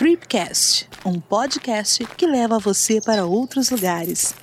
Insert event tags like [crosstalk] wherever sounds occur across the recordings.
Tripcast, um podcast que leva você para outros lugares.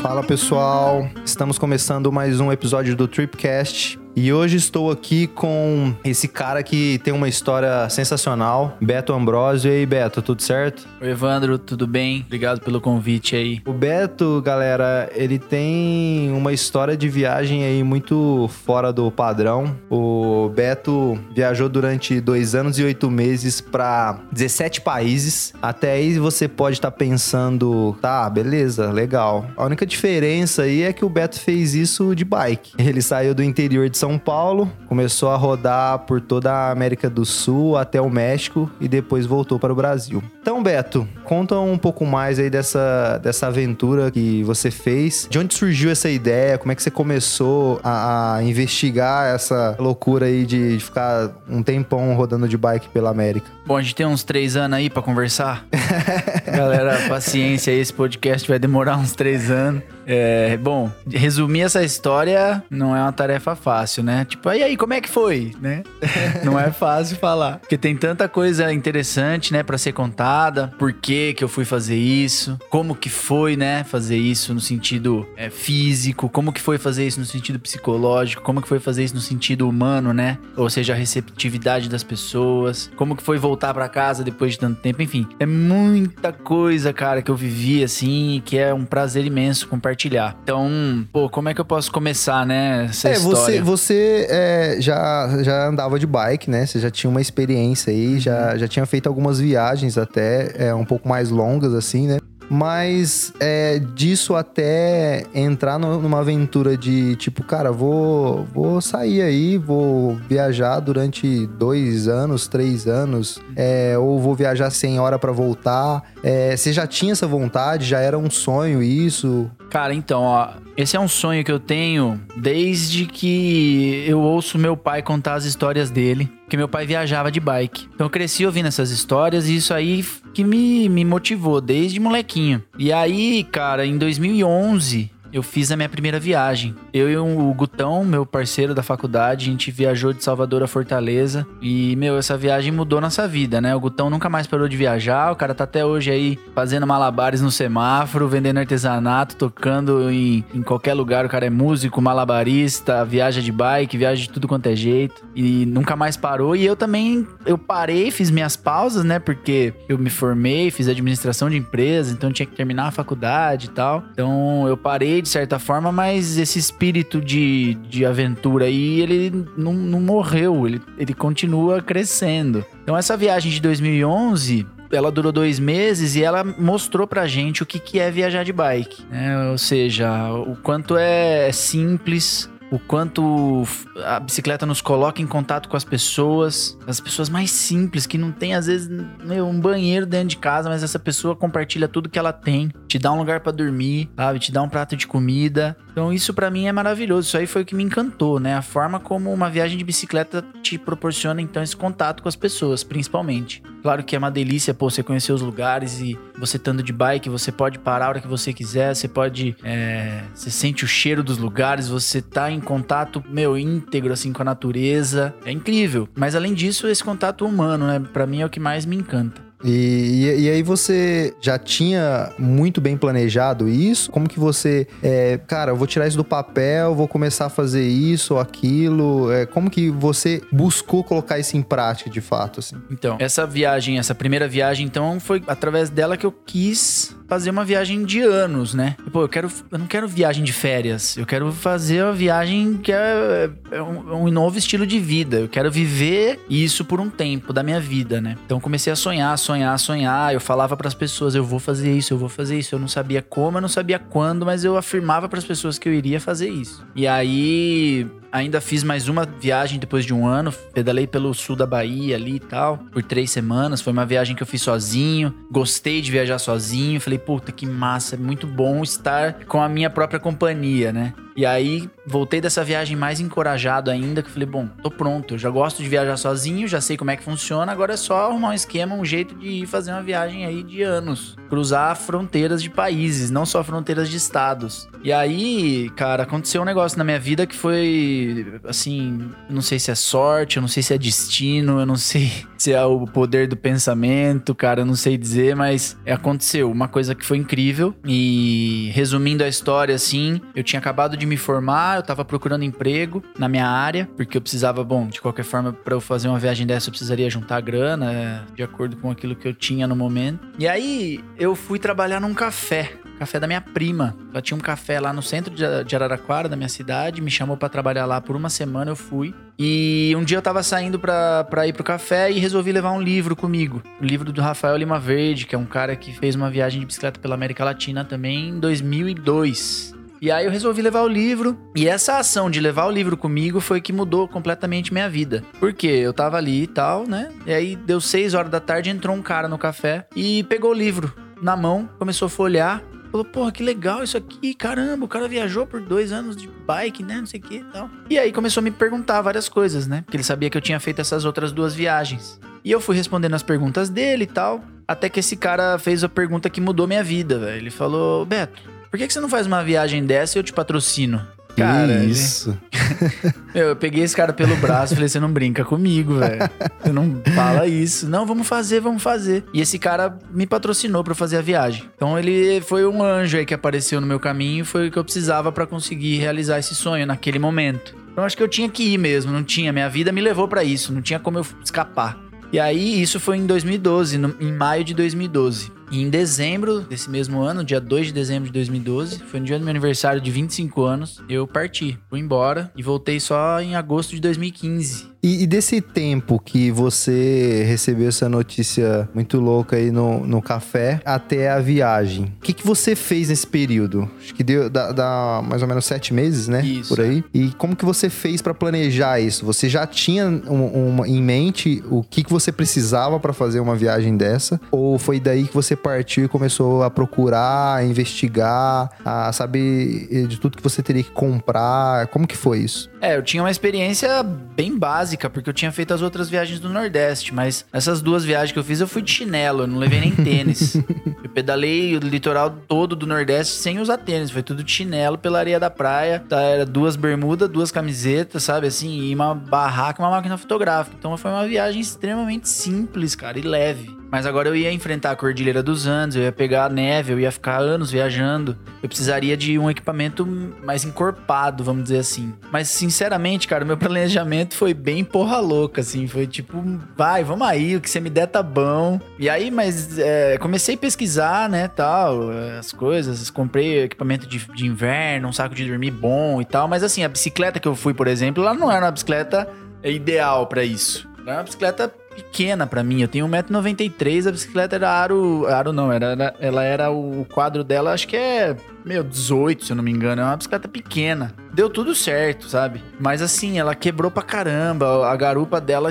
Fala pessoal, estamos começando mais um episódio do Tripcast. E hoje estou aqui com esse cara que tem uma história sensacional, Beto Ambrosio. E aí, Beto, tudo certo? Oi, Evandro, tudo bem? Obrigado pelo convite aí. O Beto, galera, ele tem uma história de viagem aí muito fora do padrão. O Beto viajou durante dois anos e oito meses para 17 países. Até aí você pode estar tá pensando, tá, beleza, legal. A única diferença aí é que o Beto fez isso de bike. Ele saiu do interior de são Paulo, começou a rodar por toda a América do Sul até o México e depois voltou para o Brasil. Então, Beto, conta um pouco mais aí dessa, dessa aventura que você fez. De onde surgiu essa ideia? Como é que você começou a, a investigar essa loucura aí de ficar um tempão rodando de bike pela América? Bom, a gente tem uns três anos aí para conversar. [laughs] Galera, paciência esse podcast vai demorar uns três anos. É, bom, resumir essa história não é uma tarefa fácil, né? Tipo, e aí, como é que foi, né? [laughs] não é fácil falar. Porque tem tanta coisa interessante, né, para ser contada. Por que que eu fui fazer isso? Como que foi, né, fazer isso no sentido é, físico? Como que foi fazer isso no sentido psicológico? Como que foi fazer isso no sentido humano, né? Ou seja, a receptividade das pessoas. Como que foi voltar para casa depois de tanto tempo? Enfim, é muita coisa, cara, que eu vivi, assim, que é um prazer imenso compartilhar compartilhar. Então, pô, como é que eu posso começar, né? Essa é, história? você, você é, já, já andava de bike, né? Você já tinha uma experiência aí, já, já tinha feito algumas viagens até, é, um pouco mais longas, assim, né? Mas é, disso até entrar numa aventura de tipo, cara, vou, vou sair aí, vou viajar durante dois anos, três anos, é, ou vou viajar sem hora para voltar. É, você já tinha essa vontade? Já era um sonho isso? Cara, então, ó, esse é um sonho que eu tenho desde que eu ouço meu pai contar as histórias dele, que meu pai viajava de bike. Então eu cresci ouvindo essas histórias e isso aí que me, me motivou desde molequinho. E aí, cara, em 2011, eu fiz a minha primeira viagem. Eu e o Gutão, meu parceiro da faculdade, a gente viajou de Salvador a Fortaleza. E, meu, essa viagem mudou nossa vida, né? O Gutão nunca mais parou de viajar. O cara tá até hoje aí fazendo malabares no semáforo, vendendo artesanato, tocando em, em qualquer lugar. O cara é músico, malabarista, viaja de bike, viaja de tudo quanto é jeito. E nunca mais parou. E eu também, eu parei, fiz minhas pausas, né? Porque eu me formei, fiz administração de empresa, então tinha que terminar a faculdade e tal. Então eu parei de certa forma, mas esse espírito de, de aventura aí, ele não, não morreu, ele, ele continua crescendo. Então essa viagem de 2011 ela durou dois meses e ela mostrou pra gente o que, que é viajar de bike. Né? Ou seja, o quanto é simples, o quanto a bicicleta nos coloca em contato com as pessoas, as pessoas mais simples, que não tem às vezes meu, um banheiro dentro de casa, mas essa pessoa compartilha tudo que ela tem, te dá um lugar para dormir, sabe? Te dá um prato de comida. Então isso para mim é maravilhoso. Isso aí foi o que me encantou, né? A forma como uma viagem de bicicleta te proporciona então esse contato com as pessoas, principalmente. Claro que é uma delícia, pô, você conhecer os lugares e você estando de bike, você pode parar a hora que você quiser, você pode, é, você sente o cheiro dos lugares, você tá em contato, meu, íntegro, assim, com a natureza. É incrível. Mas além disso, esse contato humano, né? Pra mim é o que mais me encanta. E, e, e, aí você já tinha muito bem planejado isso? Como que você, é, cara, eu vou tirar isso do papel, vou começar a fazer isso ou aquilo? É, como que você buscou colocar isso em prática de fato, assim? Então, essa viagem, essa primeira viagem, então, foi através dela que eu quis fazer uma viagem de anos, né? Pô, eu quero, eu não quero viagem de férias, eu quero fazer uma viagem que é, é um, um novo estilo de vida. Eu quero viver isso por um tempo da minha vida, né? Então comecei a sonhar, sonhar sonhar, sonhar. Eu falava para as pessoas, eu vou fazer isso, eu vou fazer isso. Eu não sabia como, eu não sabia quando, mas eu afirmava para as pessoas que eu iria fazer isso. E aí ainda fiz mais uma viagem depois de um ano. Pedalei pelo sul da Bahia ali e tal, por três semanas. Foi uma viagem que eu fiz sozinho. Gostei de viajar sozinho. Falei, puta que massa, é muito bom estar com a minha própria companhia, né? E aí voltei dessa viagem mais encorajado ainda, que falei, bom, tô pronto, eu já gosto de viajar sozinho, já sei como é que funciona, agora é só arrumar um esquema, um jeito de ir fazer uma viagem aí de anos, cruzar fronteiras de países, não só fronteiras de estados. E aí, cara, aconteceu um negócio na minha vida que foi assim, eu não sei se é sorte, eu não sei se é destino, eu não sei [laughs] se é o poder do pensamento, cara, eu não sei dizer, mas aconteceu uma coisa que foi incrível. E resumindo a história assim, eu tinha acabado de me formar, eu tava procurando emprego na minha área, porque eu precisava, bom, de qualquer forma, para eu fazer uma viagem dessa, eu precisaria juntar grana, é, de acordo com aquilo que eu tinha no momento. E aí eu fui trabalhar num café café da minha prima. Ela tinha um café lá no centro de Araraquara, da minha cidade, me chamou para trabalhar lá por uma semana, eu fui. E um dia eu tava saindo pra, pra ir pro café e resolvi levar um livro comigo. O livro do Rafael Lima Verde, que é um cara que fez uma viagem de bicicleta pela América Latina também em 2002. E aí eu resolvi levar o livro. E essa ação de levar o livro comigo foi que mudou completamente minha vida. Porque eu tava ali e tal, né? E aí deu 6 horas da tarde, entrou um cara no café e pegou o livro na mão, começou a folhear. Falou, porra, que legal isso aqui, caramba, o cara viajou por dois anos de bike, né, não sei o que e tal. E aí começou a me perguntar várias coisas, né, porque ele sabia que eu tinha feito essas outras duas viagens. E eu fui respondendo as perguntas dele e tal, até que esse cara fez a pergunta que mudou minha vida, velho. Ele falou, Beto, por que, que você não faz uma viagem dessa e eu te patrocino? Cara, isso. [laughs] Meu, eu peguei esse cara pelo braço e falei: você não brinca comigo, velho. Você não fala isso. Não, vamos fazer, vamos fazer. E esse cara me patrocinou para fazer a viagem. Então ele foi um anjo aí que apareceu no meu caminho, foi o que eu precisava para conseguir realizar esse sonho naquele momento. Então acho que eu tinha que ir mesmo, não tinha. Minha vida me levou para isso, não tinha como eu escapar. E aí, isso foi em 2012, no, em maio de 2012. E em dezembro desse mesmo ano, dia 2 de dezembro de 2012, foi no dia do meu aniversário de 25 anos, eu parti, fui embora e voltei só em agosto de 2015. E, e, desse tempo que você recebeu essa notícia muito louca aí no, no café até a viagem, o que, que você fez nesse período? Acho que deu dá, dá mais ou menos sete meses, né? Isso. Por aí. E como que você fez para planejar isso? Você já tinha um, um, em mente o que, que você precisava para fazer uma viagem dessa? Ou foi daí que você partiu e começou a procurar, a investigar, a saber de tudo que você teria que comprar? Como que foi isso? É, eu tinha uma experiência bem básica básica, porque eu tinha feito as outras viagens do Nordeste, mas essas duas viagens que eu fiz eu fui de chinelo, eu não levei nem [laughs] tênis. eu pedalei o litoral todo do Nordeste sem usar tênis, foi tudo de chinelo pela areia da praia. Tá, era duas bermudas, duas camisetas, sabe assim, e uma barraca, uma máquina fotográfica. Então foi uma viagem extremamente simples, cara, e leve. Mas agora eu ia enfrentar a Cordilheira dos Andes, eu ia pegar a neve, eu ia ficar anos viajando. Eu precisaria de um equipamento mais encorpado, vamos dizer assim. Mas, sinceramente, cara, meu [laughs] planejamento foi bem porra louca, assim. Foi tipo, vai, vamos aí, o que você me der tá bom. E aí, mas é, comecei a pesquisar, né, tal, as coisas. Comprei equipamento de, de inverno, um saco de dormir bom e tal. Mas, assim, a bicicleta que eu fui, por exemplo, ela não era uma bicicleta ideal para isso. Era uma bicicleta pequena para mim. Eu tenho 1,93m, a bicicleta era aro. Aro não, era, era, ela era o quadro dela, acho que é. Meu, 18, se eu não me engano. É uma bicicleta pequena. Deu tudo certo, sabe? Mas assim, ela quebrou pra caramba. A garupa dela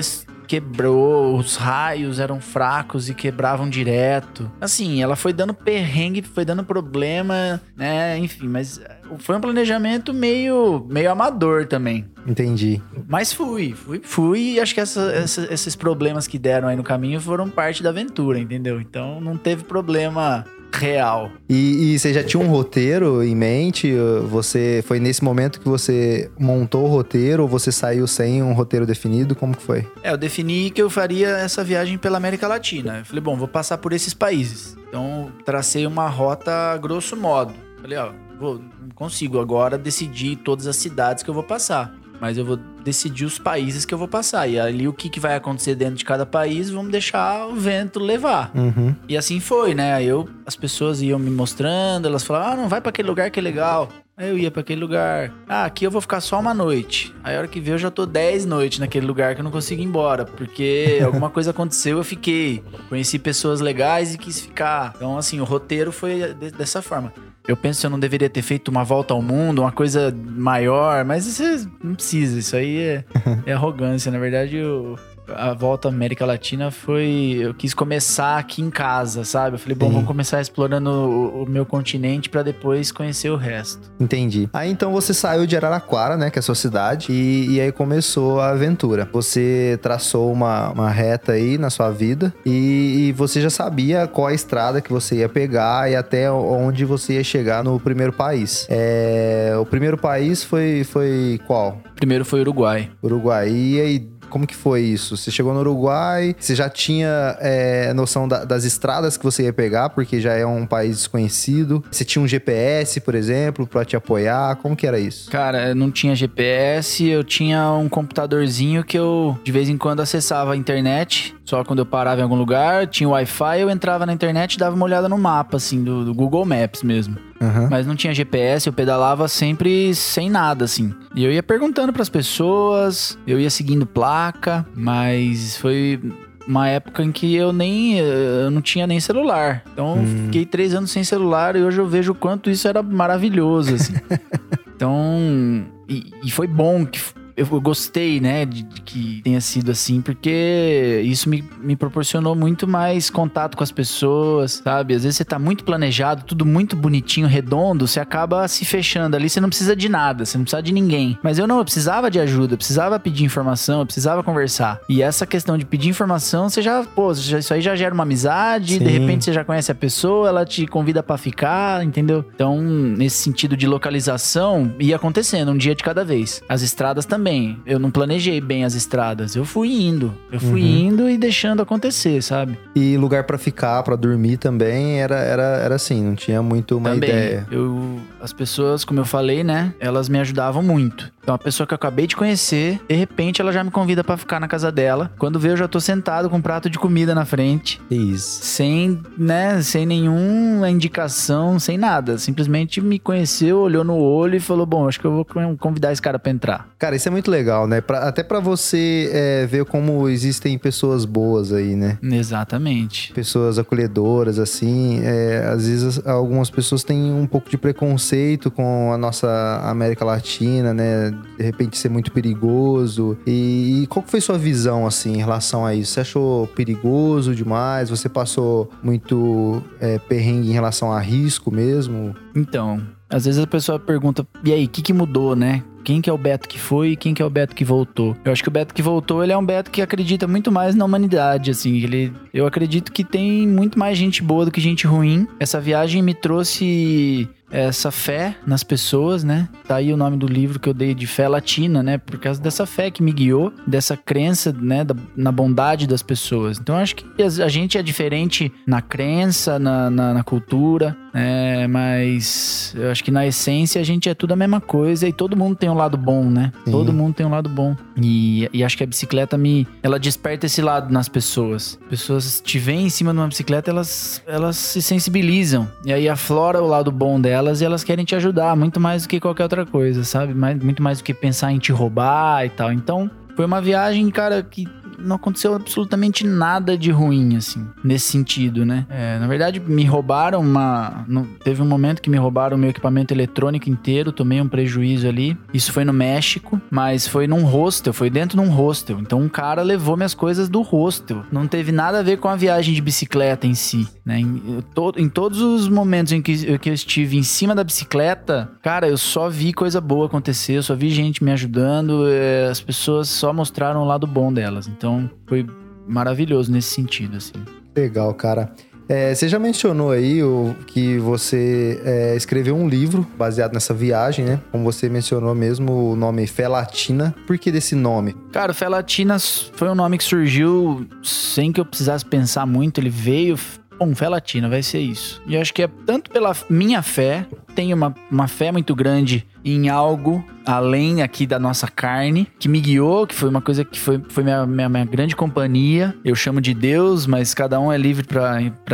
quebrou, os raios eram fracos e quebravam direto. Assim, ela foi dando perrengue, foi dando problema, né? Enfim, mas foi um planejamento meio, meio amador também. Entendi. Mas fui, fui, fui e acho que essa, essa, esses problemas que deram aí no caminho foram parte da aventura, entendeu? Então não teve problema real. E, e, você já tinha um roteiro em mente? Você foi nesse momento que você montou o roteiro ou você saiu sem um roteiro definido? Como que foi? É, eu defini que eu faria essa viagem pela América Latina. Eu falei, bom, vou passar por esses países. Então tracei uma rota grosso modo. Falei, ó, vou, consigo agora decidir todas as cidades que eu vou passar mas eu vou decidir os países que eu vou passar. E ali o que, que vai acontecer dentro de cada país, vamos deixar o vento levar. Uhum. E assim foi, né? Aí eu, as pessoas iam me mostrando, elas falavam, ah, não vai para aquele lugar que é legal. Aí eu ia para aquele lugar. Ah, aqui eu vou ficar só uma noite. Aí a hora que vê eu já tô 10 noites naquele lugar que eu não consigo ir embora. Porque [laughs] alguma coisa aconteceu, eu fiquei. Conheci pessoas legais e quis ficar. Então, assim, o roteiro foi dessa forma. Eu penso que eu não deveria ter feito uma volta ao mundo, uma coisa maior, mas isso não precisa, isso aí é, [laughs] é arrogância. Na verdade, eu, a volta à América Latina foi. Eu quis começar aqui em casa, sabe? Eu falei, bom, Sim. vamos começar explorando o, o meu continente pra depois conhecer o resto. Entendi. Aí então você saiu de Araraquara, né, que é a sua cidade, e, e aí começou a aventura. Você traçou uma, uma reta aí na sua vida e, e você já sabia qual a estrada que você ia pegar e até onde você ia chegar no primeiro país. É, o primeiro país foi, foi qual? Primeiro foi Uruguai. Uruguai. E aí, como que foi isso? Você chegou no Uruguai, você já tinha é, noção da- das estradas que você ia pegar, porque já é um país desconhecido. Você tinha um GPS, por exemplo, pra te apoiar. Como que era isso? Cara, não tinha GPS, eu tinha um computadorzinho que eu de vez em quando acessava a internet, só quando eu parava em algum lugar, tinha Wi-Fi, eu entrava na internet e dava uma olhada no mapa, assim, do, do Google Maps mesmo. Aham. Mas não tinha GPS, eu pedalava sempre sem nada, assim. E eu ia perguntando pras pessoas, eu ia seguindo placa, mas foi uma época em que eu nem eu não tinha nem celular. Então eu Hum. fiquei três anos sem celular e hoje eu vejo o quanto isso era maravilhoso, assim. [laughs] então, e, e foi bom que eu gostei, né, de, de que tenha sido assim, porque isso me, me proporcionou muito mais contato com as pessoas, sabe? Às vezes você tá muito planejado, tudo muito bonitinho, redondo, você acaba se fechando ali, você não precisa de nada, você não precisa de ninguém. Mas eu não, eu precisava de ajuda, eu precisava pedir informação, eu precisava conversar. E essa questão de pedir informação, você já, pô, isso aí já gera uma amizade, de Sim. repente você já conhece a pessoa, ela te convida pra ficar, entendeu? Então, nesse sentido de localização, ia acontecendo um dia de cada vez. As estradas também. Eu não planejei bem as estradas. Eu fui indo. Eu fui Uhum. indo e deixando acontecer, sabe? E lugar pra ficar, pra dormir também, era, era, era assim, não tinha muito uma também. ideia. Eu, as pessoas, como eu falei, né? Elas me ajudavam muito. Então, a pessoa que eu acabei de conhecer, de repente ela já me convida pra ficar na casa dela. Quando vê, eu já tô sentado com um prato de comida na frente. Isso. sem, né, sem nenhuma indicação, sem nada. Simplesmente me conheceu, olhou no olho e falou: Bom, acho que eu vou convidar esse cara pra entrar. Cara, isso é muito legal, né? Pra- até pra você é, ver como existem pessoas boas aí, né? Exatamente. pessoas acolhedoras, assim. é, às vezes algumas pessoas têm um pouco de preconceito com a nossa América Latina, né? De repente ser muito perigoso. E, qual foi sua visão, assim, em relação a isso? Você achou perigoso demais? Você passou muito é, perrengue em relação a risco mesmo? Então, às vezes a pessoa pergunta: E aí, o que, que mudou, né? Quem que é o Beto que foi e quem que é o Beto que voltou? Eu acho que o Beto que voltou, ele é um Beto que acredita muito mais na humanidade, assim. Ele, eu acredito que tem muito mais gente boa do que gente ruim. Essa viagem me trouxe essa fé nas pessoas, né? Tá aí o nome do livro que eu dei de fé latina, né? Por causa dessa fé que me guiou, dessa crença, né? da- na bondade das pessoas. Então acho que a, a gente é diferente na crença, na, na, na cultura, né? Mas eu acho que na essência a gente é tudo a mesma coisa e todo mundo tem um lado bom, né? Sim. Todo mundo tem um lado bom. E, e acho que a bicicleta me. Ela desperta esse lado nas pessoas. Pessoas te veem em cima de uma bicicleta, elas, elas se sensibilizam. E aí aflora o lado bom delas e elas querem te ajudar, muito mais do que qualquer outra coisa, sabe? Mais, muito mais do que pensar em te roubar e tal. Então, foi uma viagem, cara, que não aconteceu absolutamente nada de ruim, assim, nesse sentido, né? É, na verdade, me roubaram uma. teve um momento que me roubaram meu equipamento eletrônico inteiro, tomei um prejuízo ali. Isso foi no México, mas foi num hostel, foi dentro de um hostel. Então um cara levou minhas coisas do hostel. Não teve nada a ver com a viagem de bicicleta em si, né? Em, to- em todos os momentos em que, eu- que eu estive em cima da bicicleta, cara, eu só vi coisa boa acontecer, eu só vi gente me ajudando, é, as pessoas só mostraram o lado bom delas. Então foi maravilhoso nesse sentido, assim. Legal, cara. É, você já mencionou aí o, que você é, escreveu um livro baseado nessa viagem, né? Como você mencionou mesmo, o nome Fé Latina. Por que desse nome? Cara, Fé Latinas foi um nome que surgiu sem que eu precisasse pensar muito. Ele veio, bom, Fé Latina, vai ser isso. E eu acho que é tanto pela minha fé, tenho uma, uma fé muito grande em algo além aqui da nossa carne, que me guiou, que foi uma coisa que foi, foi minha, minha, minha grande companhia. Eu chamo de Deus, mas cada um é livre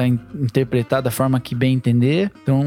in- interpretar da forma que bem entender. Então,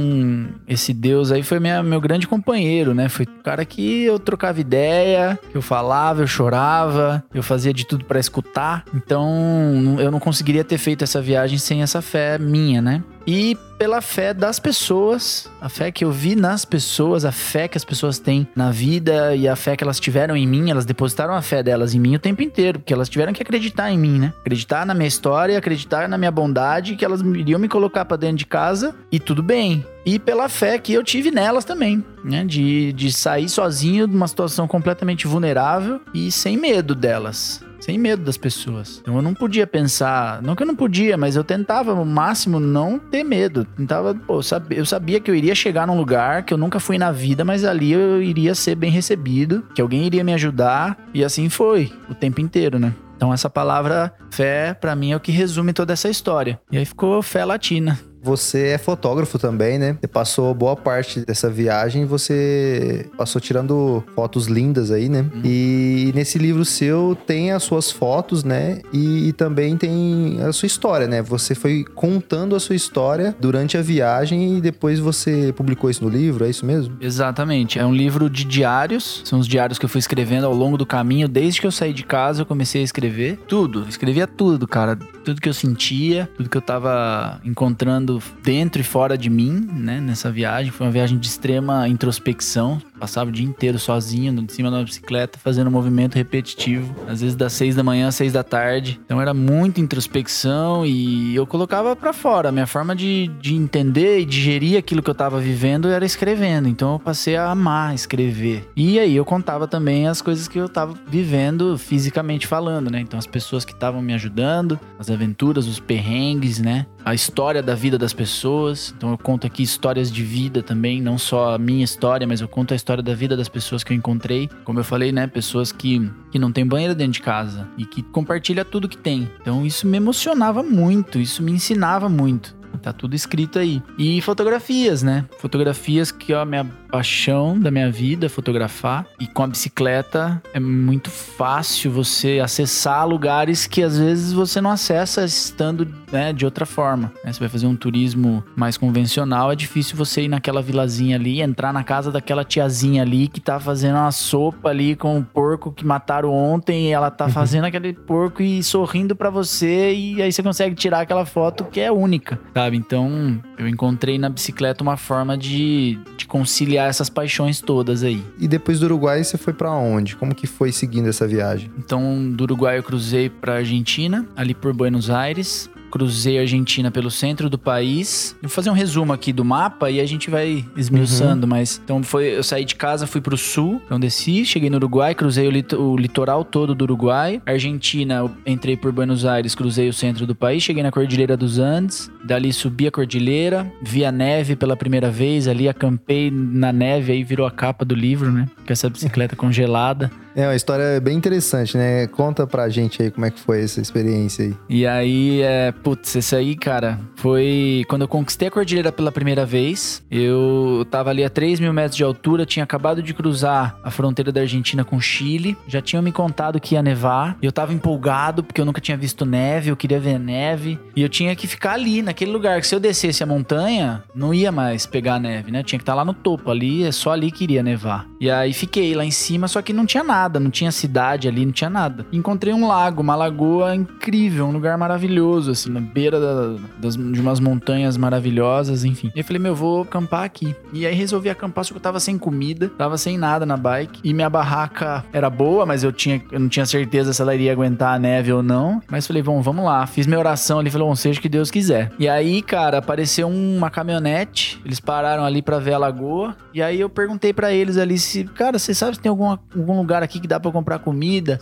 esse Deus aí foi minha, meu grande companheiro, né? Foi o cara que eu trocava ideia, eu falava, eu chorava, eu fazia de tudo pra escutar. Então, eu não conseguiria ter feito essa viagem sem essa fé minha, né? E pela fé das pessoas, a fé que eu vi nas pessoas, a fé que as pessoas têm na vida e a fé que elas tiveram em mim, elas depositaram a fé delas em mim o tempo inteiro, porque elas tiveram que acreditar em mim, né? Acreditar na minha história, acreditar na minha bondade, que elas iriam me colocar para dentro de casa e tudo bem. E pela fé que eu tive nelas também, né? De, de sair sozinho de uma situação completamente vulnerável e sem medo delas sem medo das pessoas. Então eu não podia pensar, não que eu não podia, mas eu tentava ao máximo não ter medo. Tentava, pô, eu sabia, eu sabia que eu iria chegar num lugar que eu nunca fui na vida, mas ali eu iria ser bem recebido, que alguém iria me ajudar, e assim foi o tempo inteiro, né? Então essa palavra fé, para mim, é o que resume toda essa história. E aí ficou fé latina. Você é fotógrafo também, né? Você passou boa parte dessa viagem, você passou tirando fotos lindas aí, né? Uhum. E nesse livro seu tem as suas fotos, né? E, e, também tem a sua história, né? Você foi contando a sua história durante a viagem e depois você publicou isso no livro, é isso mesmo? Exatamente. É um livro de diários. São os diários que eu fui escrevendo ao longo do caminho. Desde que eu saí de casa, eu comecei a escrever tudo. Escrevia tudo, cara. Tudo que eu sentia, tudo que eu tava encontrando dentro e fora de mim, né, nessa viagem. Foi uma viagem de extrema introspecção. Passava o dia inteiro sozinho, em cima de uma bicicleta, fazendo um movimento repetitivo. Às vezes das seis da manhã às seis da tarde. Então era muita introspecção e eu colocava para fora. A minha forma de, de entender e digerir aquilo que eu tava vivendo era escrevendo. Então eu passei a amar escrever. E aí eu contava também as coisas que eu tava vivendo fisicamente falando, né? Então as pessoas que estavam me ajudando, as aventuras, os perrengues, né? A história da vida das pessoas. Então eu conto aqui histórias de vida também, não só a minha história, mas eu conto a história da vida das pessoas que eu encontrei. Como eu falei, né, pessoas que, que não tem banheiro dentro de casa e que compartilha tudo que tem. Então isso me emocionava muito, isso me ensinava muito. Tá tudo escrito aí. E fotografias, né? Fotografias que a minha paixão da minha vida, fotografar. E com a bicicleta é muito fácil você acessar lugares que às vezes você não acessa estando né, de outra forma. Né? Você vai fazer um turismo mais convencional, é difícil você ir naquela vilazinha ali, entrar na casa daquela tiazinha ali que tá fazendo uma sopa ali com o porco que mataram ontem e ela tá uhum. fazendo aquele porco e sorrindo para você e aí você consegue tirar aquela foto que é única, sabe? Então eu encontrei na bicicleta uma forma de, de conciliar essas paixões todas aí. E depois do Uruguai você foi para onde? Como que foi seguindo essa viagem? Então do Uruguai eu cruzei para Argentina, ali por Buenos Aires cruzei a Argentina pelo centro do país. Vou fazer um resumo aqui do mapa e a gente vai esmiuçando, uhum. mas então foi, eu saí de casa, fui pro sul, então desci, cheguei no Uruguai, cruzei o, lit o litoral todo do Uruguai. Argentina, entrei por Buenos Aires, cruzei o centro do país, cheguei na Cordilheira dos Andes, dali subi a cordilheira, vi a neve pela primeira vez, ali acampei na neve, aí virou a capa do livro, né? Com essa bicicleta congelada. É uma história bem interessante, né? Conta pra gente aí como é que foi essa experiência aí. E aí, é, putz, esse aí, cara, foi quando eu conquistei a cordilheira pela primeira vez. Eu tava ali a 3 mil metros de altura, tinha acabado de cruzar a fronteira da Argentina com Chile. Já tinham me contado que ia nevar. Eu tava empolgado porque eu nunca tinha visto neve, eu queria ver neve. E eu tinha que ficar ali, naquele lugar, que se eu descesse a montanha, não ia mais pegar neve, né? Tinha que estar tá lá no topo, ali, é só ali que iria nevar. E aí fiquei lá em cima, só que não tinha nada nada, não tinha cidade ali, não tinha nada. Encontrei um lago, uma lagoa incrível, um lugar maravilhoso, assim, na beira da, das, de umas montanhas maravilhosas, enfim. E eu falei, meu, vou acampar aqui. E aí resolvi acampar, só que eu tava sem comida, tava sem nada na bike. E minha barraca era boa, mas eu, tinha, eu não tinha certeza se ela iria aguentar a neve ou não. Mas falei, bom, vamos lá. Fiz minha oração ali, falei, bom, seja o que Deus quiser. E aí, cara, apareceu uma caminhonete, eles pararam ali para ver a lagoa. E aí eu perguntei para eles ali se, cara, você sabe se tem alguma, algum lugar aqui que dá para comprar comida.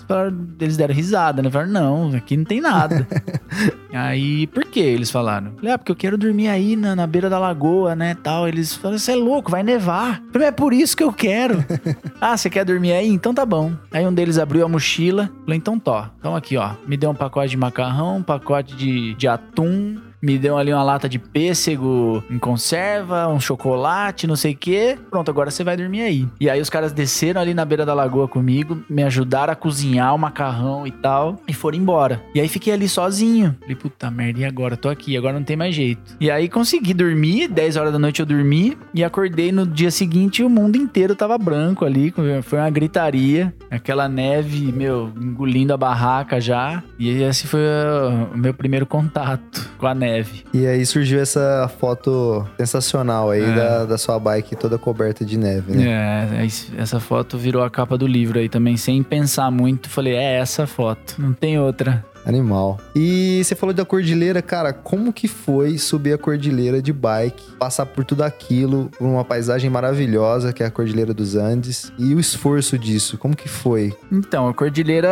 Eles deram risada, né? Falaram, não, aqui não tem nada. [laughs] aí, por que eles falaram? Falei, ah, porque eu quero dormir aí na, na beira da lagoa, né, tal. Eles falaram, você é louco, vai nevar. Falei, é por isso que eu quero. [laughs] ah, você quer dormir aí? Então tá bom. Aí um deles abriu a mochila. Falei, então tó. Então aqui, ó. Me deu um pacote de macarrão, um pacote de, de atum, me deu ali uma lata de pêssego em conserva, um chocolate, não sei o quê. Pronto, agora você vai dormir aí. E aí os caras desceram ali na beira da lagoa comigo, me ajudaram a cozinhar o macarrão e tal, e foram embora. E aí fiquei ali sozinho. Falei, puta merda, e agora? Tô aqui, agora não tem mais jeito. E aí consegui dormir, 10 horas da noite eu dormi, e acordei no dia seguinte e o mundo inteiro tava branco ali, foi uma gritaria, aquela neve, meu, engolindo a barraca já. E esse foi o meu primeiro contato com a neve neve. E aí surgiu essa foto sensacional aí É. da, da sua bike toda coberta de neve, né? É, essa foto virou a capa do livro aí também, sem pensar muito. Falei, é essa foto, não tem outra. Animal. E você falou da cordilheira, cara, como que foi subir a cordilheira de bike, passar por tudo aquilo, por uma paisagem maravilhosa que é a Cordilheira dos Andes e o esforço disso, como que foi? Então, a cordilheira,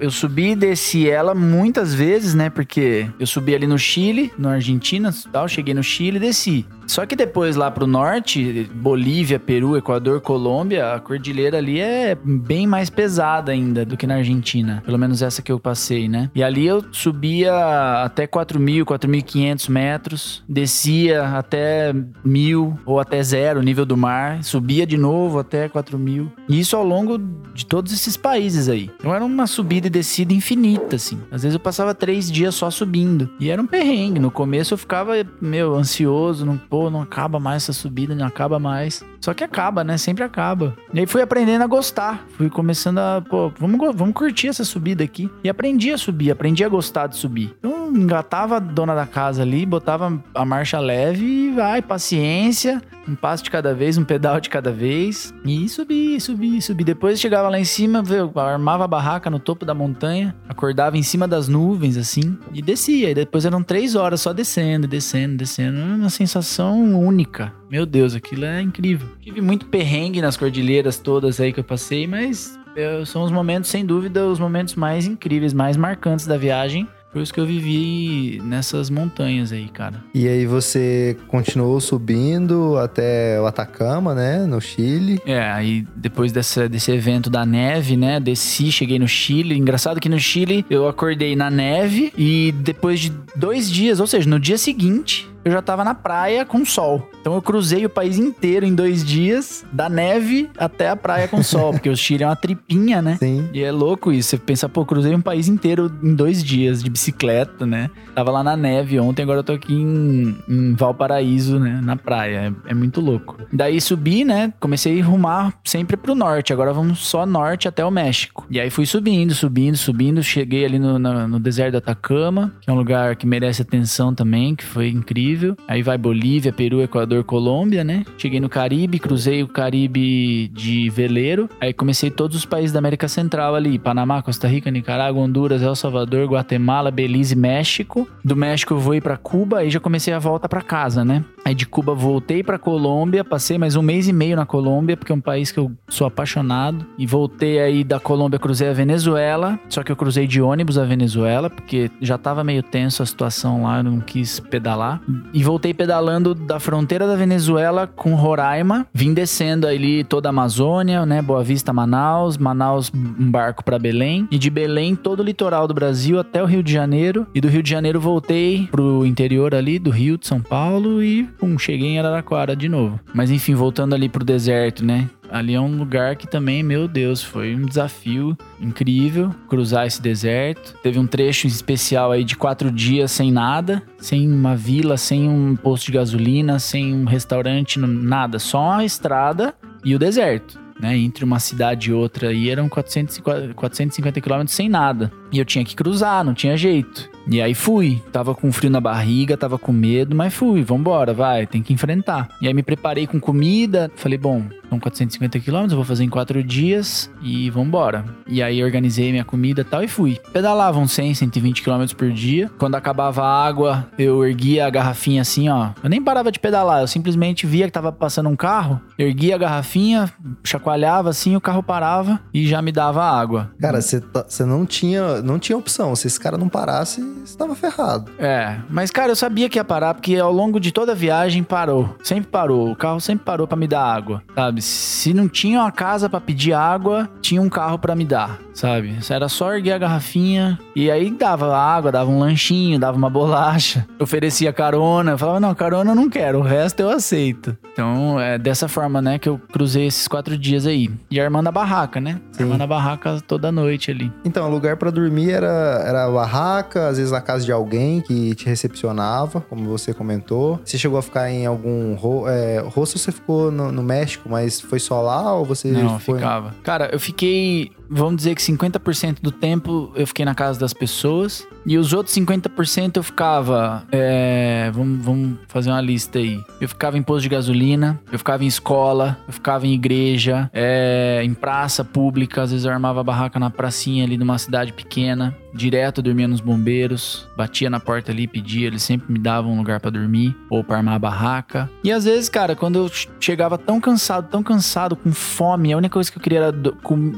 eu subi e desci ela muitas vezes, né? Porque eu subi ali no Chile, na Argentina tal, cheguei no Chile e desci. Só que depois lá pro norte, Bolívia, Peru, Equador, Colômbia, a cordilheira ali é bem mais pesada ainda do que na Argentina. Pelo menos essa que eu passei, né? E ali eu subia até 4.000, 4.500 metros, descia até 1.000 ou até zero, nível do mar, subia de novo até 4.000. E isso ao longo de todos esses países aí. Então era uma subida e descida infinita, assim. Às vezes eu passava três dias só subindo. E era um perrengue. No começo eu ficava, meu, ansioso. Não, pô, não acaba mais essa subida, não acaba mais. Só que acaba, né? Sempre acaba. E aí fui aprendendo a gostar. Fui começando a, pô, vamos, vamos curtir essa subida aqui. E aprendi a subir, aprendi a gostar de subir. Então engatava a dona da casa ali, botava a marcha leve e vai, paciência. Um passo de cada vez, um pedal de cada vez. E subi, subi, subi. Depois chegava lá em cima, armava a barraca no topo da montanha, acordava em cima das nuvens, assim, e descia. E depois eram três horas só descendo, descendo, descendo. Uma sensação única. Meu Deus, aquilo é incrível. Tive muito perrengue nas cordilheiras todas aí que eu passei, mas eu- são os momentos, sem dúvida, os momentos mais incríveis, mais marcantes da viagem. Foi isso que eu vivi nessas montanhas aí, cara. E aí você continuou subindo até o Atacama, né, no Chile. É, aí depois dessa, desse evento da neve, né? Desci, cheguei no Chile. Engraçado que no Chile eu acordei na neve e depois de dois dias, ou seja, no dia seguinte, eu já tava na praia com sol. Então eu cruzei o país inteiro em dois dias, da neve até a praia com sol, [laughs] porque o Chile é uma tripinha, né? Sim. E é louco isso. Você pensa, pô, cruzei um país inteiro em dois dias de bicicleta, né? Tava lá na neve ontem, agora eu tô aqui em, em Valparaíso, né? Na praia. É, é muito louco. Daí subi, né? Comecei a rumar sempre pro norte. Agora vamos só norte até o México. E aí fui subindo, subindo, subindo. Cheguei ali no, no, no deserto do Atacama, que é um lugar que merece atenção também, que foi incrível. Aí vai Bolívia, Peru, Equador, Colômbia, né? Cheguei no Caribe, cruzei o Caribe de veleiro. Aí comecei todos os países da América Central ali: Panamá, Costa Rica, Nicarágua, Honduras, El Salvador, Guatemala, Belize, México. Do México eu vou ir pra Cuba, aí já comecei a volta pra casa, né? Aí de Cuba voltei pra Colômbia, passei mais um mês e meio na Colômbia, porque é um país que eu sou apaixonado. E voltei aí da Colômbia, cruzei a Venezuela. Só que eu cruzei de ônibus a Venezuela, porque já tava meio tenso a situação lá, eu não quis pedalar. E voltei pedalando da fronteira da Venezuela com Roraima. Vim descendo ali toda a Amazônia, né? Boa Vista, Manaus. Manaus, um barco pra Belém. E de Belém, todo o litoral do Brasil até o Rio de Janeiro. E do Rio de Janeiro voltei pro interior ali do Rio de São Paulo e pum, cheguei em Araraquara de novo. Mas enfim, voltando ali pro deserto, né? Ali é um lugar que também, meu Deus, foi um desafio incrível cruzar esse deserto. Teve um trecho especial aí de quatro dias sem nada, sem uma vila, sem um posto de gasolina, sem um restaurante, nada, só a estrada e o deserto. Né, entre uma cidade e outra aí eram 450, 450 quilômetros sem nada. E eu tinha que cruzar, não tinha jeito. E aí fui. Tava com frio na barriga, tava com medo, mas fui. Vambora, vai, tem que enfrentar. E aí me preparei com comida. Falei, bom, são 450 quilômetros, eu vou fazer em quatro dias e vambora. E aí organizei minha comida e tal e fui. Pedalavam 100, 120 quilômetros por dia. Quando acabava a água, eu erguia a garrafinha assim, ó. Eu nem parava de pedalar, eu simplesmente via que tava passando um carro, erguia a garrafinha, chacoalhava assim, o carro parava e já me dava água. Cara, você tá- não tinha, não tinha opção. Se esse cara não parasse, você tava ferrado. É, mas cara, eu sabia que ia parar porque ao longo de toda a viagem parou. Sempre parou. O carro sempre parou pra me dar água, sabe? Se não tinha uma casa pra pedir água, tinha um carro pra me dar, sabe? Era só erguer a garrafinha e aí dava água, dava um lanchinho, dava uma bolacha, [laughs] oferecia carona. Eu falava, não, carona eu não quero, o resto eu aceito. Então, é dessa forma, né, que eu cruzei esses quatro dias aí. E armando a barraca, né? Sim. Armando a barraca toda noite ali. Então, o lugar pra dormir era, era a barraca, às vezes na casa de alguém que te recepcionava, como você comentou. Você chegou a ficar em algum ro é, hostel, você ficou no, no México, mas foi só lá ou você Não, foi... ficava. Cara, eu fiquei vamos dizer que 50% do tempo eu fiquei na casa das pessoas. E os outros 50% eu ficava. É, vamos, vamos fazer uma lista aí. Eu ficava em posto de gasolina, eu ficava em escola, eu ficava em igreja, é, em praça pública. Às vezes eu armava barraca na pracinha ali numa cidade pequena. Direto dormia nos bombeiros, batia na porta ali, pedia, eles sempre me davam um lugar para dormir ou para armar a barraca. E às vezes, cara, quando eu chegava tão cansado, tão cansado, com fome, a única coisa que eu queria era,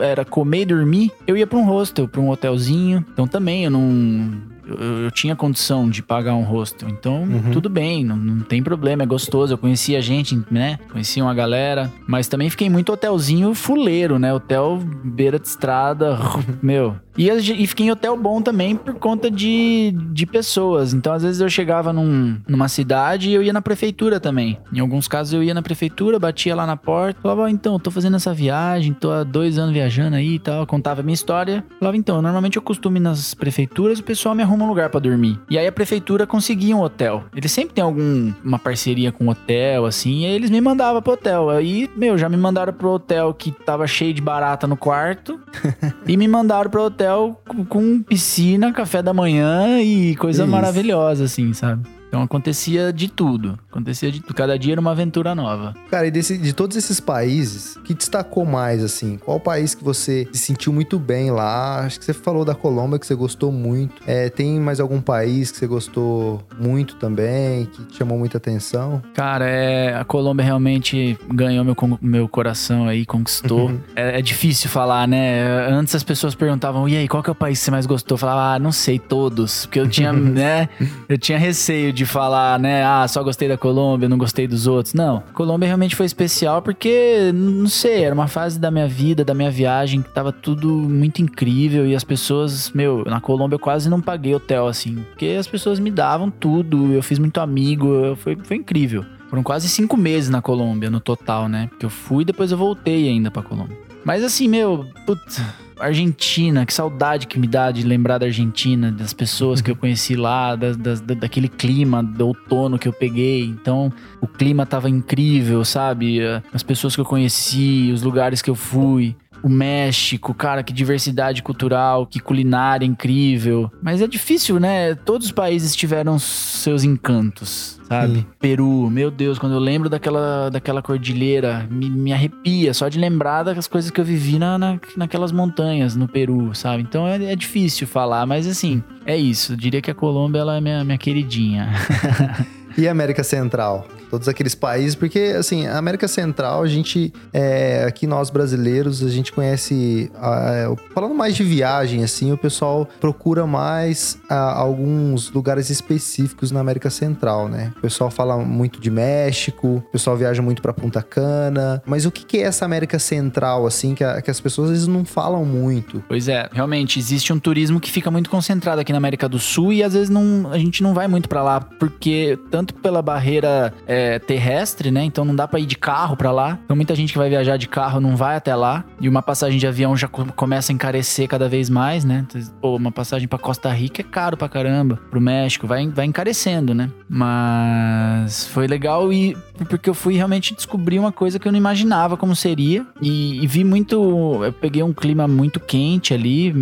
era comer e dormir, eu ia para um hostel, para um hotelzinho. Então também eu não eu, eu, tinha condição de pagar um hostel. Então, uhum. tudo bem, não, não, tem problema, é gostoso. Eu conhecia gente, né? Conhecia uma galera. Mas também fiquei muito hotelzinho fuleiro, né? Hotel beira de estrada, [laughs] meu. E, e fiquei em hotel bom também por conta de, de pessoas. Então, às vezes eu chegava num, numa cidade e eu ia na prefeitura também. Em alguns casos eu ia na prefeitura, batia lá na porta, falava, então, tô fazendo essa viagem, tô há dois anos viajando aí e tal. Contava a minha história. Falava, então, normalmente eu costumo ir nas prefeituras, o pessoal me arruma arruma um lugar para dormir. E aí a prefeitura conseguia um hotel. Eles sempre tem alguma parceria com um hotel, assim, e aí eles me mandavam pro hotel. Aí, meu, já me mandaram pro hotel que tava cheio de barata no quarto. [laughs] e me mandaram pro hotel com, com piscina, café da manhã e coisa Isso. maravilhosa, assim, sabe? Então acontecia de tudo. Acontecia de tudo. Cada dia era uma aventura nova. Cara, e desse, de todos esses países, que destacou mais, assim? Qual país que você se sentiu muito bem lá? Acho que você falou da Colômbia, que você gostou muito. É, tem mais algum país que você gostou muito também, que te chamou muita atenção? Cara, é, a Colômbia realmente ganhou meu, meu coração aí, conquistou. Uhum. é, é, difícil falar, né? Antes as pessoas perguntavam, e aí, qual que é o país que você mais gostou? Eu falava, ah, não sei, todos. Porque eu tinha, [laughs] né? Eu tinha receio de falar, né? Ah, só gostei da Colômbia, não gostei dos outros. Não. Colômbia realmente foi especial porque, não sei, era uma fase da minha vida, da minha viagem, que tava tudo muito incrível e as pessoas, meu, na Colômbia eu quase não paguei hotel, assim. Porque as pessoas me davam tudo, eu fiz muito amigo, foi, foi incrível. Foram quase cinco meses na Colômbia, no total, né? Porque eu fui depois eu voltei ainda pra Colômbia. Mas assim, meu, putz, Argentina, que saudade que me dá de lembrar da Argentina, das pessoas que eu conheci lá, da, da, daquele clima do outono que eu peguei. Então, o clima tava incrível, sabe? As pessoas que eu conheci, os lugares que eu fui o México, cara, que diversidade cultural, que culinária incrível. Mas é difícil, né? Todos os países tiveram seus encantos, sabe? Sim. Peru, meu Deus, quando eu lembro daquela, daquela cordilheira, me, me arrepia só de lembrar das coisas que eu vivi na, na, naquelas montanhas no Peru, sabe? Então é, é difícil falar, mas assim, é isso. Eu diria que a Colômbia ela é minha, minha queridinha. [laughs] e a América Central? todos aqueles países, porque assim, a América Central, a gente, é, aqui nós brasileiros, a gente conhece, é, falando mais de viagem, assim, o pessoal procura mais alguns lugares específicos na América Central, né? O pessoal fala muito de México, o pessoal viaja muito para Punta Cana, mas o que, que é essa América Central, assim, que, a, que as pessoas às vezes não falam muito? Pois é, realmente, existe um turismo que fica muito concentrado aqui na América do Sul e às vezes não, a gente não vai muito para lá, porque tanto pela barreira é, terrestre, né? Então não dá para ir de carro para lá. Então muita gente que vai viajar de carro não vai até lá. E uma passagem de avião já começa a encarecer cada vez mais, né? Pô, uma passagem para Costa Rica é caro pra caramba. Pro México vai, vai encarecendo, né? Mas foi legal e porque eu fui realmente descobrir uma coisa que eu não imaginava como seria. E, e vi muito. Eu peguei um clima muito quente ali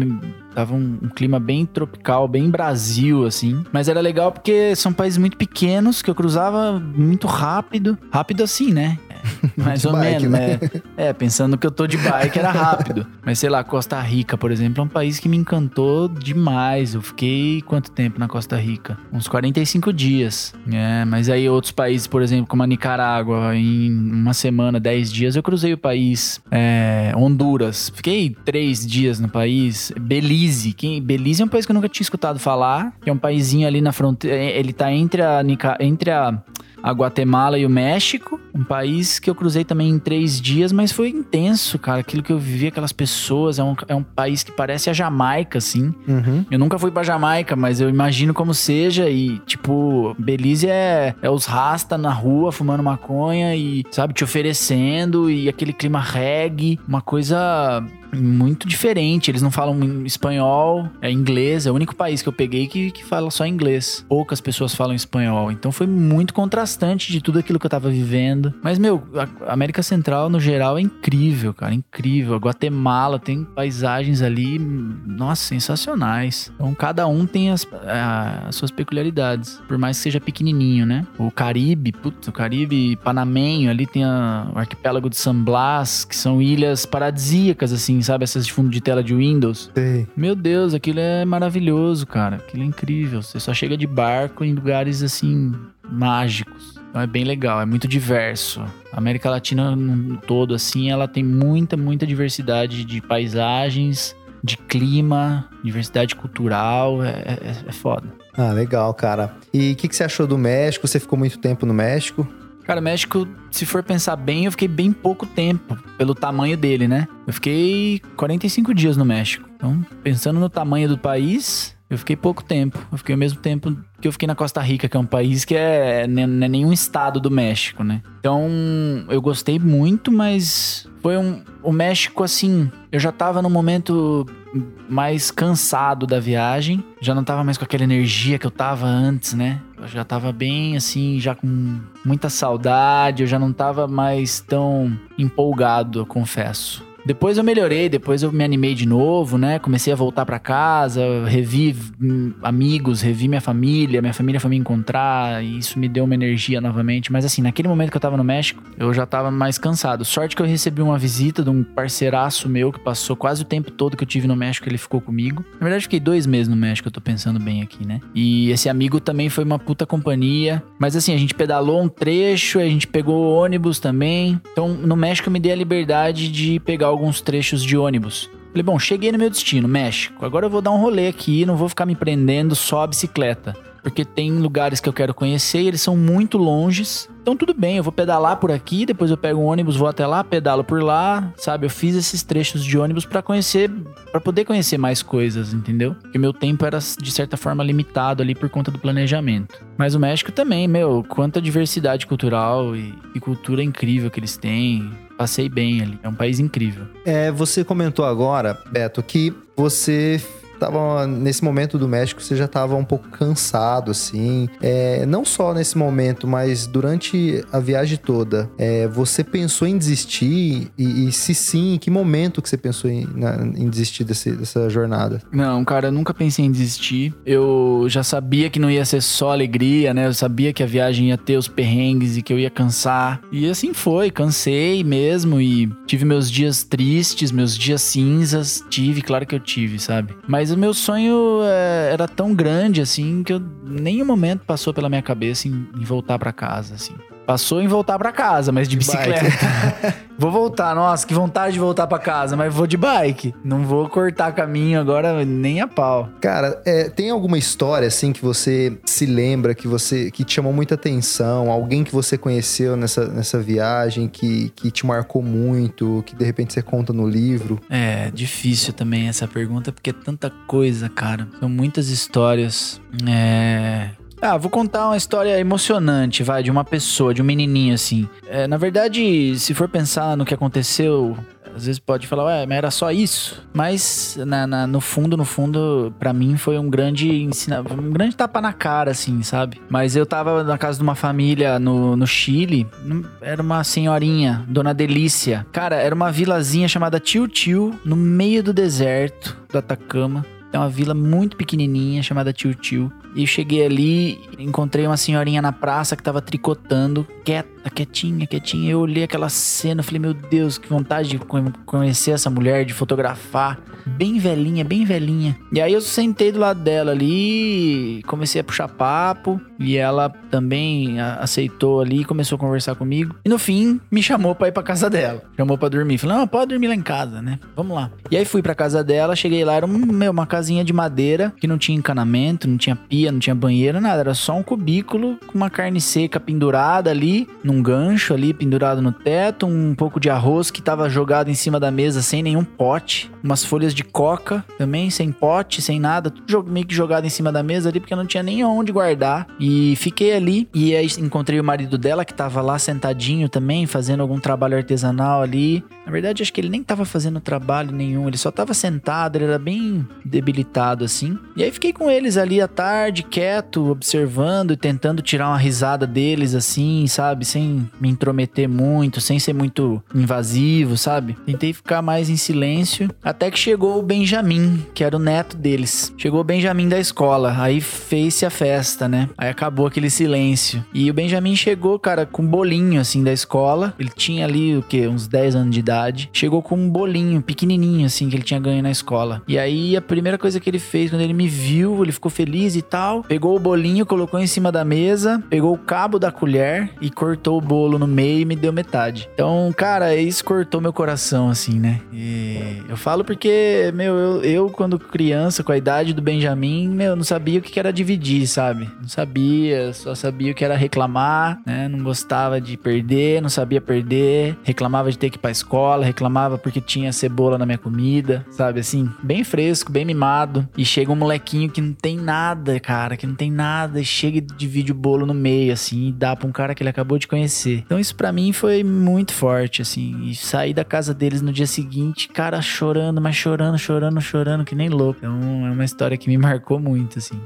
Tava um, um, clima bem tropical, bem Brasil, assim. Mas era legal porque são países muito pequenos que eu cruzava muito rápido. Rápido assim, né? [laughs] Mais ou bike, menos, né? É, pensando que eu tô de bike era rápido. [laughs] Mas sei lá, Costa Rica, por exemplo, é um país que me encantou demais. Eu fiquei quanto tempo na Costa Rica? Uns 45 dias. É, mas aí outros países, por exemplo, como a Nicarágua, em uma semana, 10 dias, eu cruzei o país. É, Honduras, fiquei três dias no país. Belize, que, Belize é um país que eu nunca tinha escutado falar. Que é um paísinho ali na fronteira. Ele tá entre a, entre a a Guatemala e o México, um país que eu cruzei também em três dias, mas foi intenso, cara. Aquilo que eu vivi, aquelas pessoas, é um, é um país que parece a Jamaica, assim. Uhum. Eu nunca fui pra Jamaica, mas eu imagino como seja. E, tipo, Belize é, é os rasta na rua fumando maconha e, sabe, te oferecendo, e aquele clima reggae, uma coisa muito diferente. Eles não falam espanhol, é inglês. É o único país que eu peguei que, que fala só inglês. Poucas pessoas falam espanhol. Então foi muito contrastante de tudo aquilo que eu tava vivendo. Mas, meu, a América Central, no geral, é incrível, cara. Incrível. A Guatemala tem paisagens ali, nossa, sensacionais. Então, cada um tem as, as suas peculiaridades. Por mais que seja pequenininho, né? O Caribe, putz, o Caribe panamenho, ali tem a, o arquipélago de San Blas, que são ilhas paradisíacas, assim, sabe? Essas de fundo de tela de Windows. Sei. Meu Deus, aquilo é maravilhoso, cara. Aquilo é incrível. Você só chega de barco em lugares assim mágicos. Então é bem legal, é muito diverso. A América Latina no todo, assim, ela tem muita, muita diversidade de paisagens, de clima, diversidade cultural. É, é, é foda. Ah, legal, cara. E o que, que você achou do México? Você ficou muito tempo no México? Cara, México, se for pensar bem, eu fiquei bem pouco tempo, pelo tamanho dele, né? Eu fiquei 45 dias no México. Então, pensando no tamanho do país, eu fiquei pouco tempo. Eu fiquei o mesmo tempo que eu fiquei na Costa Rica, que é um país que é, não é nenhum estado do México, né? Então, eu gostei muito, mas foi um. O México, assim, eu já tava num momento mais cansado da viagem. Já não tava mais com aquela energia que eu tava antes, né? Eu já tava bem, assim, já com muita saudade. Eu já não tava mais tão empolgado, eu confesso. Depois eu melhorei, depois eu me animei de novo, né? Comecei a voltar para casa, revi hum, amigos, revi minha família, minha família foi me encontrar, e isso me deu uma energia novamente. Mas assim, naquele momento que eu tava no México, eu já tava mais cansado. Sorte que eu recebi uma visita de um parceiraço meu que passou quase o tempo todo que eu tive no México, ele ficou comigo. Na verdade, fiquei dois meses no México, eu tô pensando bem aqui, né? E esse amigo também foi uma puta companhia. Mas assim, a gente pedalou um trecho, a gente pegou ônibus também. Então, no México eu me dei a liberdade de pegar alguns trechos de ônibus. Falei, bom, cheguei no meu destino, México. Agora eu vou dar um rolê aqui, não vou ficar me prendendo só a bicicleta. Porque tem lugares que eu quero conhecer e eles são muito longes. Então tudo bem, eu vou pedalar por aqui, depois eu pego um ônibus, vou até lá, pedalo por lá, sabe? Eu fiz esses trechos de ônibus para conhecer, para poder conhecer mais coisas, entendeu? Porque meu tempo era de certa forma limitado ali por conta do planejamento. Mas o México também, meu, quanta diversidade cultural e, e cultura incrível que eles têm passei bem ali. É um país incrível. É, você comentou agora, Beto, que você tava nesse momento do México, você já tava um pouco cansado, assim. É, não só nesse momento, mas durante a viagem toda, é, você pensou em desistir? E, e, se sim, em que momento que você pensou em, na, em desistir desse, dessa jornada? Não, cara, eu nunca pensei em desistir. Eu já sabia que não ia ser só alegria, né? Eu sabia que a viagem ia ter os perrengues e que eu ia cansar. E assim foi, cansei mesmo e tive meus dias tristes, meus dias cinzas. Tive, claro que eu tive, sabe? Mas o meu sonho é, era tão grande, assim, que eu, nenhum momento passou pela minha cabeça em, em voltar para casa, assim. Passou em voltar para casa, mas de, bicicleta. [laughs] vou voltar, nossa, que vontade de voltar para casa, mas vou de bike. Não vou cortar caminho agora nem a pau. Cara, é, tem alguma história assim que você se lembra, que você que te chamou muita atenção, alguém que você conheceu nessa, nessa viagem que, que te marcou muito, que de repente você conta no livro? É, difícil também essa pergunta, porque é tanta coisa, cara. São muitas histórias. É, ah, vou contar uma história emocionante, vai, de uma pessoa, de um menininho assim. É, na verdade, se for pensar no que aconteceu, às vezes pode falar, ué, mas era só isso. Mas na, na, no fundo, no fundo, para mim foi um grande ensina, um grande tapa na cara, assim, sabe? Mas eu tava na casa de uma família no, no Chile, era uma senhorinha, Dona Delícia. Cara, era uma vilazinha chamada Tio Tio, no meio do deserto do Atacama. É uma vila muito pequenininha chamada Tio Tio. E cheguei ali, encontrei uma senhorinha na praça que tava tricotando, quieta, quietinha, quietinha. Eu olhei aquela cena, falei, meu Deus, que vontade de conhecer essa mulher, de fotografar. Bem velhinha, bem velhinha. E aí eu sentei do lado dela ali, comecei a puxar papo. E ela também aceitou ali, começou a conversar comigo. E no fim, me chamou pra ir pra casa dela. Chamou pra dormir. Falei, não, pode dormir lá em casa, né? Vamos lá. E aí fui pra casa dela, cheguei lá, era um, meu, uma casinha de madeira, que não tinha encanamento, não tinha pia, não tinha banheiro, nada. Era só um cubículo com uma carne seca pendurada ali, num gancho ali, pendurado no teto, um pouco de arroz que tava jogado em cima da mesa sem nenhum pote, umas folhas de coca também, sem pote, sem nada, tudo meio que jogado em cima da mesa ali, porque não tinha nem onde guardar. E fiquei ali, e aí encontrei o marido dela, que tava lá sentadinho também, fazendo algum trabalho artesanal ali. Na verdade, acho que ele nem tava fazendo trabalho nenhum, ele só tava sentado, ele era bem debilitado assim. E aí fiquei com eles ali à tarde, quieto, observando e tentando tirar uma risada deles assim, sabe? Sem me intrometer muito, sem ser muito invasivo, sabe? Tentei ficar mais em silêncio, até que chegou o Benjamin, que era o neto deles. Chegou o Benjamin da escola, aí fez-se a festa, né? Aí acabou aquele silêncio. E o Benjamin chegou, cara, com um bolinho assim da escola. Ele tinha ali o que, uns 10 anos de idade. Chegou com um bolinho pequenininho assim que ele tinha ganho na escola. E aí a primeira coisa que ele fez quando ele me viu, ele ficou feliz e tal, pegou o bolinho, colocou em cima da mesa, pegou o cabo da colher e cortou o bolo no meio e me deu metade. Então, cara, isso cortou meu coração assim, né? E eu falo porque, meu, eu, eu quando criança, com a idade do Benjamin, meu, não sabia o que era dividir, sabe? Não sabia, só sabia o que era reclamar, né? Não gostava de perder, não sabia perder, reclamava de ter que ir pra escola, reclamava porque tinha cebola na minha comida, sabe? Assim, bem fresco, bem mimado. E chega um molequinho que não tem nada, cara, que não tem nada, e chega e divide o bolo no meio, assim, e dá pra um cara que ele acabou de conhecer. Então isso para mim foi muito forte, assim. E sair da casa deles no dia seguinte, cara chorando, mas chorando, chorando, chorando, que nem louco. Então é uma história que me marcou muito, assim.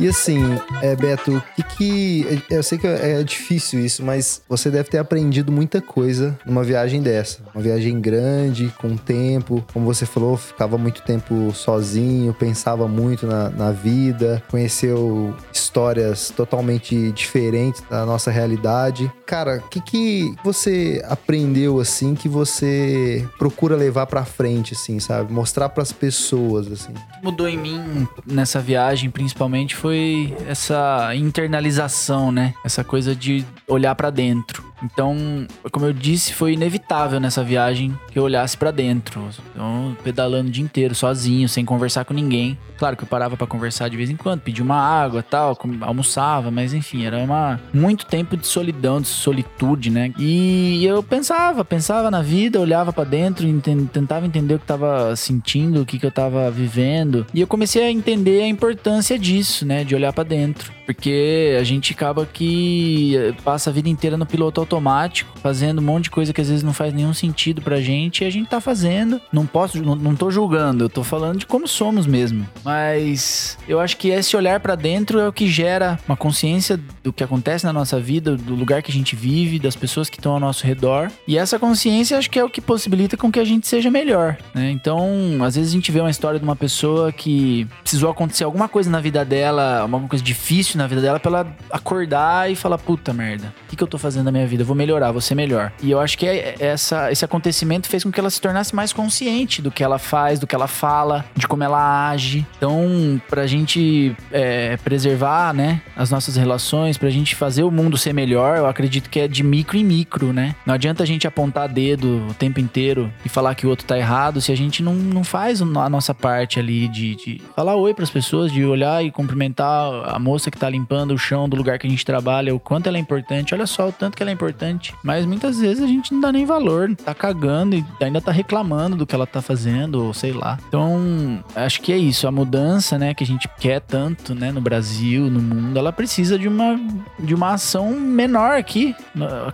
E assim, é, Beto, e que. Eu sei que é difícil isso, mas você deve ter aprendido muita coisa numa viagem dessa. Uma viagem grande, com tempo. Como você falou, ficava muito tempo sozinho, pensava muito na, na vida, conheceu histórias totalmente diferentes da nossa realidade. Cara, o que, que você aprendeu assim que você procura levar pra frente, assim, sabe? Mostrar para as pessoas, assim. O que mudou em mim nessa viagem, principalmente, foi foi essa internalização, né? Essa coisa de olhar para dentro. Então, como eu disse, foi inevitável nessa viagem que eu olhasse para dentro. Então, pedalando o dia inteiro, sozinho, sem conversar com ninguém. Claro que eu parava para conversar de vez em quando, pedia uma água tal, almoçava, mas enfim, era uma muito tempo de solidão, de solitude, né? E eu pensava, pensava na vida, olhava para dentro, tentava entender o que tava sentindo, o que, que eu tava vivendo. E eu comecei a entender a importância disso, né? De olhar para dentro. Porque a gente acaba que passa a vida inteira no piloto automático, fazendo um monte de coisa que às vezes não faz nenhum sentido pra gente e a gente tá fazendo. Não posso, não, não tô julgando, eu tô falando de como somos mesmo. Mas eu acho que esse olhar para dentro é o que gera uma consciência do que acontece na nossa vida, do lugar que a gente vive, das pessoas que estão ao nosso redor. E essa consciência acho que é o que possibilita com que a gente seja melhor, né? Então, às vezes a gente vê uma história de uma pessoa que precisou acontecer alguma coisa na vida dela, alguma coisa difícil na vida dela pra ela acordar e falar, puta merda, o que, que eu tô fazendo na minha vida? Vida, eu vou melhorar, vou ser melhor. E eu acho que é, essa, esse acontecimento fez com que ela se tornasse mais consciente do que ela faz, do que ela fala, de como ela age. Então, pra gente é, preservar, né, as nossas relações, pra gente fazer o mundo ser melhor, eu acredito que é de micro em micro, né? Não adianta a gente apontar dedo o tempo inteiro e falar que o outro tá errado se a gente não, não faz a nossa parte ali de, de falar oi pras pessoas, de olhar e cumprimentar a moça que tá limpando o chão do lugar que a gente trabalha, o quanto ela é importante. Olha só o tanto que ela é importante importante. Mas muitas vezes a gente não dá nem valor, tá cagando e ainda tá reclamando do que ela tá fazendo, ou sei lá. Então, acho que é isso. A mudança, né, que a gente quer tanto, né, no Brasil, no mundo, ela precisa de uma, de uma ação menor aqui.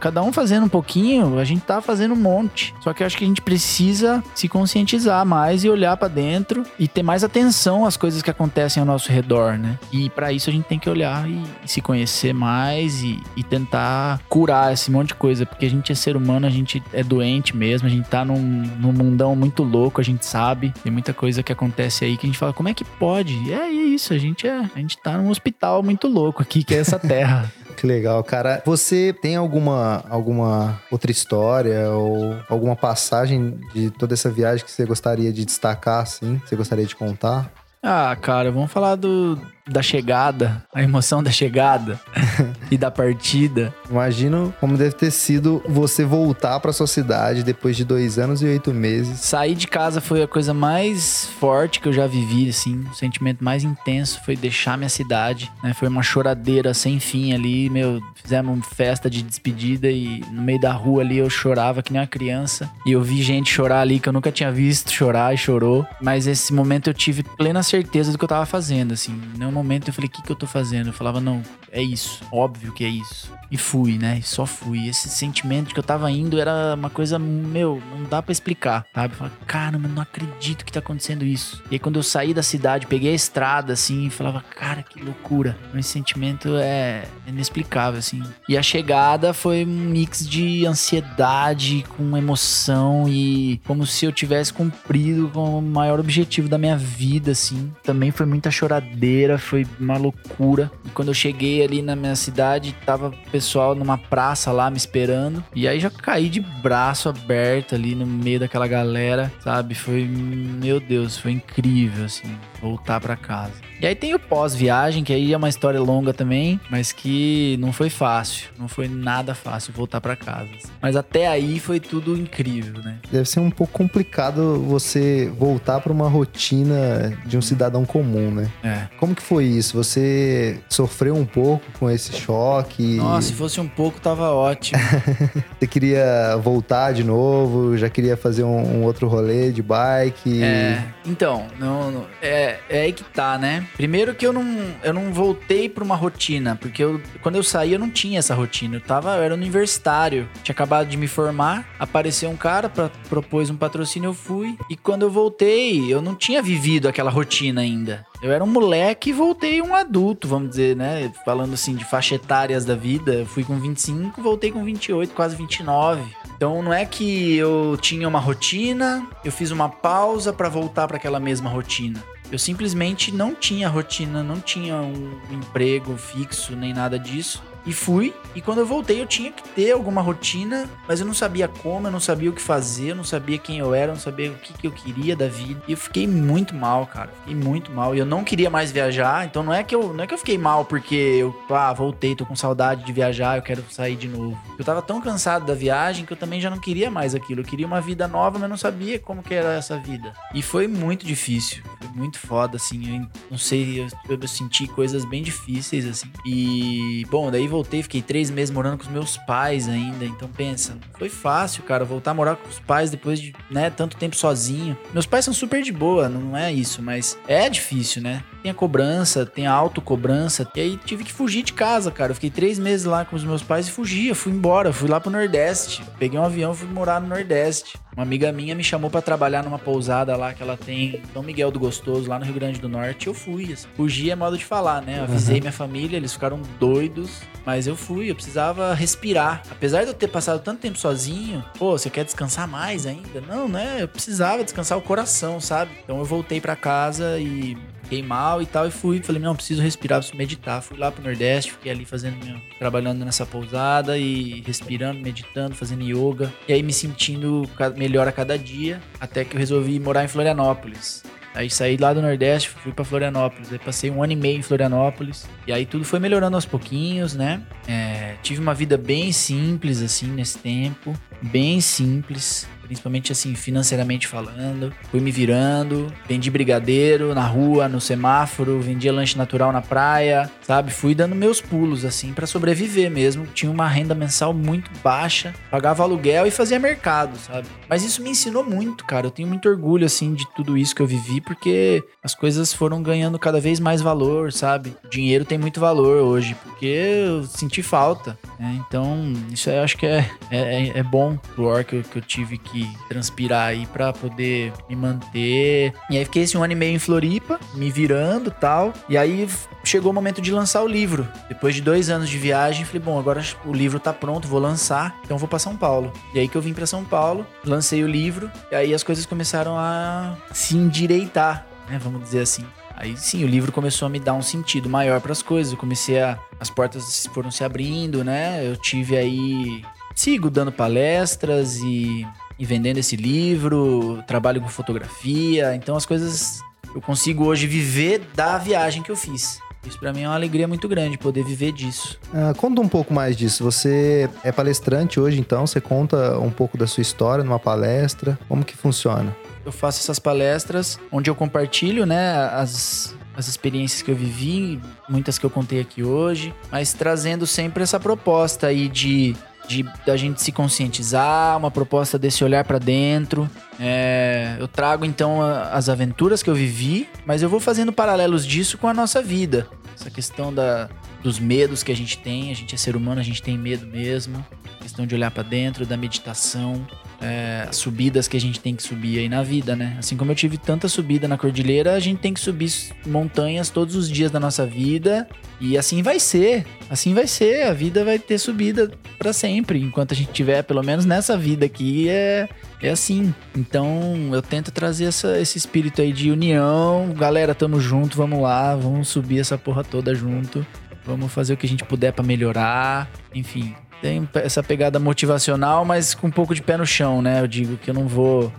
Cada um fazendo um pouquinho, a gente tá fazendo um monte. Só que eu acho que a gente precisa se conscientizar mais e olhar para dentro e ter mais atenção às coisas que acontecem ao nosso redor, né? E para isso a gente tem que olhar e, se conhecer mais e, e tentar curar esse monte de coisa, porque a gente é ser humano, a gente é doente mesmo, a gente tá num, num mundão muito louco, a gente sabe. Tem muita coisa que acontece aí que a gente fala, como é que pode? É, é isso, a gente é. A gente tá num hospital muito louco aqui, que é essa terra. [laughs] Que legal, cara. Você tem alguma, alguma outra história ou alguma passagem de toda essa viagem que você gostaria de destacar, assim? Que você gostaria de contar? Ah, cara, vamos falar do, da chegada, a emoção da chegada [laughs] e da partida. Imagino como deve ter sido você voltar pra sua cidade depois de dois anos e oito meses. Sair de casa foi a coisa mais forte que eu já vivi, assim. O sentimento mais intenso foi deixar minha cidade, né? Foi uma choradeira sem fim ali, meu. Fizemos festa de despedida e no meio da rua ali eu chorava que nem uma criança. E eu vi gente chorar ali que eu nunca tinha visto chorar e chorou. Mas esse momento eu tive plena certeza do que eu tava fazendo, assim. Um momento eu falei, o que, que eu tô fazendo? Eu falava, não, é isso. Óbvio que é isso. E fui, né? Só fui. Esse sentimento que eu tava indo era uma coisa, meu, não dá pra explicar, sabe? Eu falava, caramba, não acredito que tá acontecendo isso. E aí quando eu saí da cidade, peguei a estrada, assim, e falava, cara, que loucura. Esse sentimento é inexplicável, assim. E a chegada foi um mix de ansiedade com emoção e como se eu tivesse cumprido com o maior objetivo da minha vida, assim. Também foi muita choradeira, foi uma loucura. E quando eu cheguei ali na minha cidade, tava o pessoal numa praça lá me esperando. E aí já caí de braço aberto ali no meio daquela galera, sabe? Foi, meu Deus, foi incrível, assim, voltar pra casa. E aí tem o pós-viagem, que aí é uma história longa também, mas que não foi fácil. Não foi nada fácil voltar pra casa. assim. Mas até aí foi tudo incrível, né? Deve ser um pouco complicado você voltar pra uma rotina de um cidadão comum, né? É. Como que foi isso? Você sofreu um pouco com esse choque? Nossa, se fosse um pouco, tava ótimo. [laughs] Você queria voltar de novo? Já queria fazer um, um outro rolê de bike? É, então, não, não- é, é aí que tá, né? Primeiro que eu não, eu não voltei pra uma rotina, porque eu, quando eu saí eu não tinha essa rotina. Eu tava, eu era universitário, tinha acabado de me formar, apareceu um cara pra propôs um patrocínio, eu fui. E quando eu voltei, eu não tinha vivido aquela rotina ainda. Eu era um moleque e voltei um adulto, vamos dizer, né? Falando assim de faixa etárias da vida, eu fui com 25, voltei com 28, quase 29. Então não é que eu tinha uma rotina, eu fiz uma pausa pra voltar pra aquela mesma rotina. Eu simplesmente não tinha rotina, não tinha um emprego fixo nem nada disso. E fui, e quando eu voltei eu tinha que ter alguma rotina, mas eu não sabia como, eu não sabia o que fazer, eu não sabia quem eu era, eu não sabia o que, que eu queria da vida. E eu fiquei muito mal, cara. Fiquei muito mal. E eu não queria mais viajar, então não é que eu, não é que eu fiquei mal porque eu, ah, voltei, tô com saudade de viajar, eu quero sair de novo. Eu tava tão cansado da viagem que eu também já não queria mais aquilo. Eu queria uma vida nova, mas não sabia como que era essa vida. E foi muito difícil. Foi muito foda, assim. Eu não sei, eu, eu senti coisas bem difíceis, assim. E, bom, daí voltei, fiquei três meses morando com os meus pais ainda. Então, pensa, foi fácil, cara, voltar a morar com os pais depois de, né, tanto tempo sozinho. Meus pais são super de boa, não é isso, mas é difícil, né? Tem a cobrança, tem a autocobrança. E aí tive que fugir de casa, cara. Eu fiquei três meses lá com os meus pais e fugi. Eu fui embora, fui lá pro Nordeste. Peguei um avião fui morar no Nordeste. Uma amiga minha me chamou pra trabalhar numa pousada lá que ela tem em São Miguel do Gostoso, lá no Rio Grande do Norte. Eu fui. assim. Fugir é modo de falar, né? Eu avisei minha família, eles ficaram doidos. Mas eu fui, eu precisava respirar. Apesar de eu ter passado tanto tempo sozinho, pô, você quer descansar mais ainda? Não, né? Eu precisava descansar o coração, sabe? Então eu voltei pra casa e fiquei mal e tal, e fui, falei, não, preciso respirar, preciso meditar. Fui lá pro Nordeste, fiquei ali fazendo meu, trabalhando nessa pousada e respirando, meditando, fazendo yoga. E aí me sentindo melhor a cada dia, até que eu resolvi morar em Florianópolis. Aí saí lá do Nordeste, fui pra Florianópolis. Aí passei um ano e meio em Florianópolis. E aí tudo foi melhorando aos pouquinhos, né? É, tive uma vida bem simples, assim, nesse tempo. Bem simples. Principalmente, assim, financeiramente falando. Fui me virando. Vendi brigadeiro na rua, no semáforo. Vendia lanche natural na praia, sabe? Fui dando meus pulos, assim, pra sobreviver mesmo. Tinha uma renda mensal muito baixa. Pagava aluguel e fazia mercado, sabe? Mas isso me ensinou muito, cara. Eu tenho muito orgulho, assim, de tudo isso que eu vivi, porque as coisas foram ganhando cada vez mais valor, sabe? O dinheiro tem muito valor hoje, porque eu senti falta. né? Então, isso eu acho que é, é, é bom pro ar que eu, que eu tive que transpirar aí pra poder me manter. E aí fiquei esse um ano e meio em Floripa, me virando tal. E aí chegou o momento de lançar o livro. Depois de dois anos de viagem, falei, bom, agora o livro tá pronto, vou lançar, então vou pra São Paulo. E aí que eu vim pra São Paulo, lancei o livro, e aí as coisas começaram a se endireitar, né? Vamos dizer assim. Aí sim, o livro começou a me dar um sentido maior para as coisas. Eu comecei a. As portas foram se abrindo, né? Eu tive aí. Sigo dando palestras e, e vendendo esse livro, trabalho com fotografia. Então as coisas. Eu consigo hoje viver da viagem que eu fiz. Isso pra mim é uma alegria muito grande poder viver disso. Ah, conta um pouco mais disso. Você é palestrante hoje, então? Você conta um pouco da sua história numa palestra? Como que funciona? Eu faço essas palestras onde eu compartilho, né, as, as experiências que eu vivi, muitas que eu contei aqui hoje, mas trazendo sempre essa proposta aí de de da gente se conscientizar, uma proposta desse olhar para dentro. É, eu trago então a, as aventuras que eu vivi, mas eu vou fazendo paralelos disso com a nossa vida. Essa questão da, dos medos que a gente tem, a gente é ser humano, a gente tem medo mesmo. Questão de olhar para dentro, da meditação, é, as subidas que a gente tem que subir aí na vida, né? Assim como eu tive tanta subida na cordilheira, a gente tem que subir montanhas todos os dias da nossa vida e assim vai ser. Assim vai ser. A vida vai ter subida para sempre. Enquanto a gente tiver, pelo menos nessa vida aqui, é, é assim. Então eu tento trazer essa, esse espírito aí de união. Galera, tamo junto, vamos lá, vamos subir essa porra toda junto. Vamos fazer o que a gente puder para melhorar. Enfim, tem essa pegada motivacional, mas com um pouco de pé no chão, né? Eu digo que eu não vou.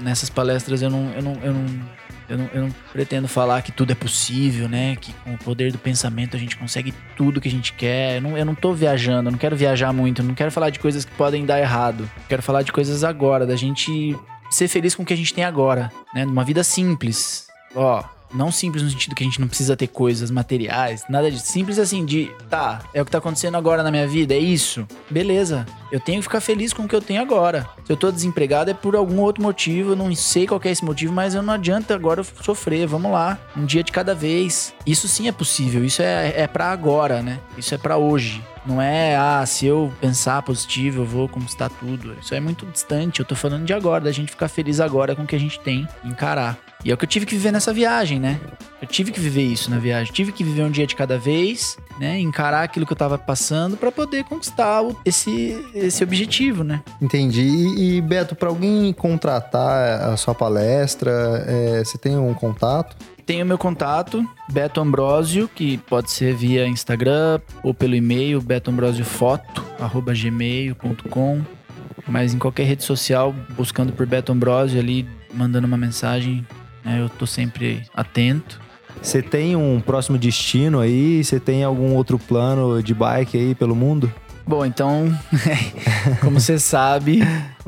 Nessas palestras eu não, eu não, eu não, eu não, eu não pretendo falar que tudo é possível, né? Que com o poder do pensamento a gente consegue tudo que a gente quer. Eu não, eu não tô viajando, eu não quero viajar muito, eu não quero falar de coisas que podem dar errado. Eu quero falar de coisas agora, da gente ser feliz com o que a gente tem agora, né? Numa vida simples. Ó, não simples no sentido que a gente não precisa ter coisas materiais, nada de simples assim de, tá, é o que tá acontecendo agora na minha vida, é isso. Beleza. Eu tenho que ficar feliz com o que eu tenho agora. Se eu tô desempregado é por algum outro motivo, eu não sei qual é esse motivo, mas eu não adianta agora sofrer. Vamos lá, um dia de cada vez. Isso sim é possível, isso é, é para agora, né? Isso é para hoje. Não é, ah, se eu pensar positivo, eu vou conquistar tudo. Isso é muito distante. Eu tô falando de agora, da gente ficar feliz agora com o que a gente tem, encarar. E é o que eu tive que viver nessa viagem, né? Eu tive que viver isso na viagem. Tive que viver um dia de cada vez, né? Encarar aquilo que eu tava passando para poder conquistar esse, esse objetivo, né? Entendi. E, e Beto, para alguém contratar a sua palestra, é, você tem um contato? Tenho meu contato, Beto Ambrosio, que pode ser via Instagram ou pelo e-mail betoambrosio.foto@gmail.com, mas em qualquer rede social, buscando por Beto Ambrosio ali, mandando uma mensagem, né, eu tô sempre atento. Você tem um próximo destino aí? Você tem algum outro plano de bike aí pelo mundo? Bom, então, [laughs] como você sabe,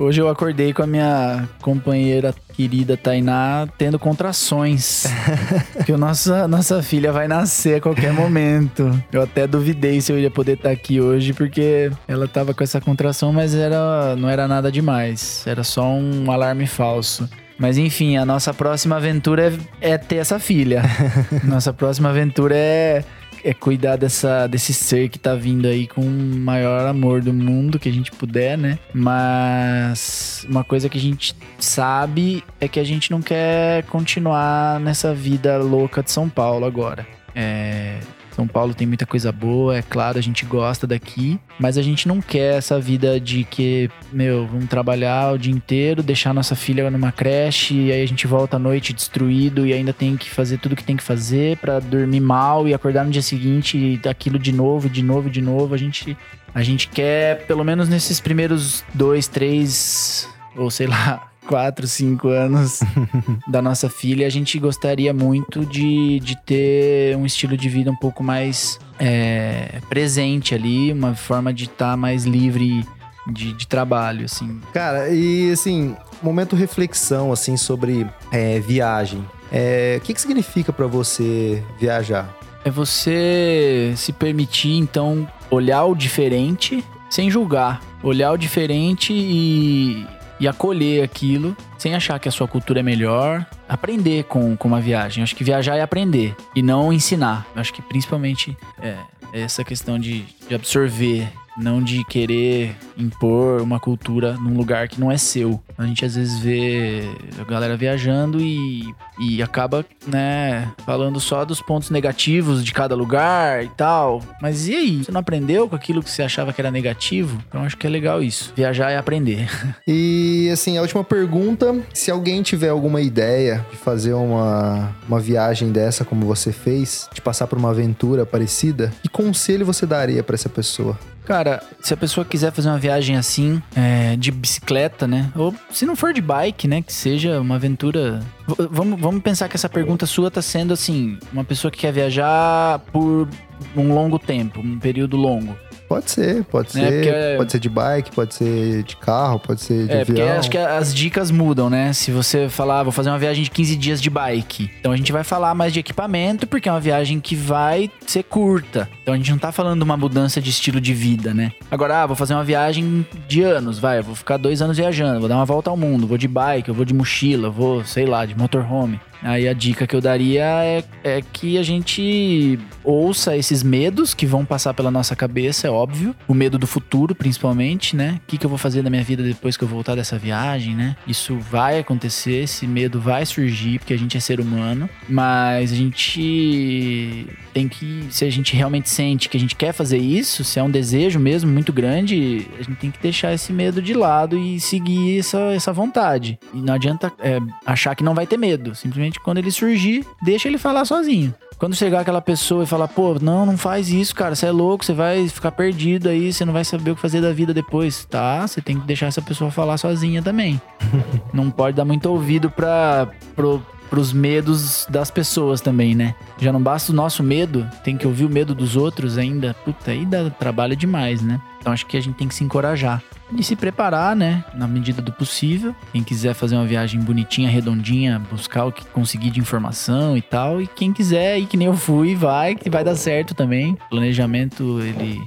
hoje eu acordei com a minha companheira querida Tainá tendo contrações. [laughs] que a nossa, nossa filha vai nascer a qualquer momento. Eu até duvidei se eu ia poder estar aqui hoje, porque ela tava com essa contração, mas era, não era nada demais. Era só um alarme falso. Mas enfim, a nossa próxima aventura é, é ter essa filha. [laughs] nossa próxima aventura é, é cuidar dessa, desse ser que tá vindo aí com o maior amor do mundo que a gente puder, né? Mas uma coisa que a gente sabe é que a gente não quer continuar nessa vida louca de São Paulo agora. É, são Paulo tem muita coisa boa, é claro, a gente gosta daqui, mas a gente não quer essa vida de que, meu, vamos trabalhar o dia inteiro, deixar nossa filha numa creche e aí a gente volta à noite destruído e ainda tem que fazer tudo que tem que fazer para dormir mal e acordar no dia seguinte e aquilo de novo, de novo, de novo. A gente a gente quer, pelo menos nesses primeiros dois, três ou sei lá, quatro, cinco anos [laughs] da nossa filha, a gente gostaria muito de, de ter um estilo de vida um pouco mais é, presente ali, uma forma de estar tá mais livre de, de, trabalho, assim. Cara, e assim, momento reflexão, assim, sobre é, viagem. É, o que, que significa para você viajar? É você se permitir, então, olhar o diferente sem julgar. Olhar o diferente e, e acolher aquilo sem achar que a sua cultura é melhor. Aprender com, com uma viagem. Acho que viajar é aprender e não ensinar. Acho que principalmente é, essa questão de, de absorver não de querer impor uma cultura num lugar que não é seu. A gente às vezes vê a galera viajando e, e acaba, né, falando só dos pontos negativos de cada lugar e tal. Mas e aí? Você não aprendeu com aquilo que você achava que era negativo? Então acho que é legal isso. Viajar é aprender. [laughs] E assim, a última pergunta: se alguém tiver alguma ideia de fazer uma, uma viagem dessa como você fez, de passar por uma aventura parecida, que conselho você daria para essa pessoa? Cara, se a pessoa quiser fazer uma viagem assim, é, de bicicleta, né? Ou se não for de bike, né? Que seja uma aventura. V- vamos, vamos pensar que essa pergunta sua tá sendo assim: uma pessoa que quer viajar por um longo tempo, um período longo. Pode ser, pode É, ser. porque- Pode ser de bike, pode ser de carro, pode ser de É, porque avião. acho que as dicas mudam, né? Se você falar, "Ah, vou fazer uma viagem de 15 dias de bike. Então a gente vai falar mais de equipamento, porque é uma viagem que vai ser curta. Então a gente não tá falando de uma mudança de estilo de vida, né? Agora, ah, vou fazer uma viagem de anos, vai. Eu vou ficar dois anos viajando, vou dar uma volta ao mundo, vou de bike, eu vou de mochila, vou, sei lá, de motorhome. Aí a dica que eu daria é, é que a gente ouça esses medos que vão passar pela nossa cabeça, é óbvio. O medo do futuro, principalmente, né? O que, que eu vou fazer da minha vida depois que eu voltar dessa viagem, né? Isso vai acontecer, esse medo vai surgir, porque a gente é ser humano. Mas a gente tem que, se a gente realmente sente que a gente quer fazer isso, se é um desejo mesmo muito grande, a gente tem que deixar esse medo de lado e seguir essa, essa vontade. E não adianta é, achar que não vai ter medo. Simplesmente quando ele surgir, deixa ele falar sozinho. Quando chegar aquela pessoa e falar, pô, não, não faz isso, cara, você é louco, você vai ficar perdido aí, você não vai saber o que fazer da vida depois. Tá, você tem que deixar essa pessoa falar sozinha também. [laughs] não pode dar muito ouvido pra, pro, pros medos das pessoas também, né? Já não basta o nosso medo, tem que ouvir o medo dos outros ainda. Puta, aí dá trabalho demais, né? Então acho que a gente tem que se encorajar. E se preparar, né? Na medida do possível. Quem quiser fazer uma viagem bonitinha, redondinha, buscar o que conseguir de informação e tal. E quem quiser ir que nem eu fui, vai, que vai dar certo também. Planejamento, ele,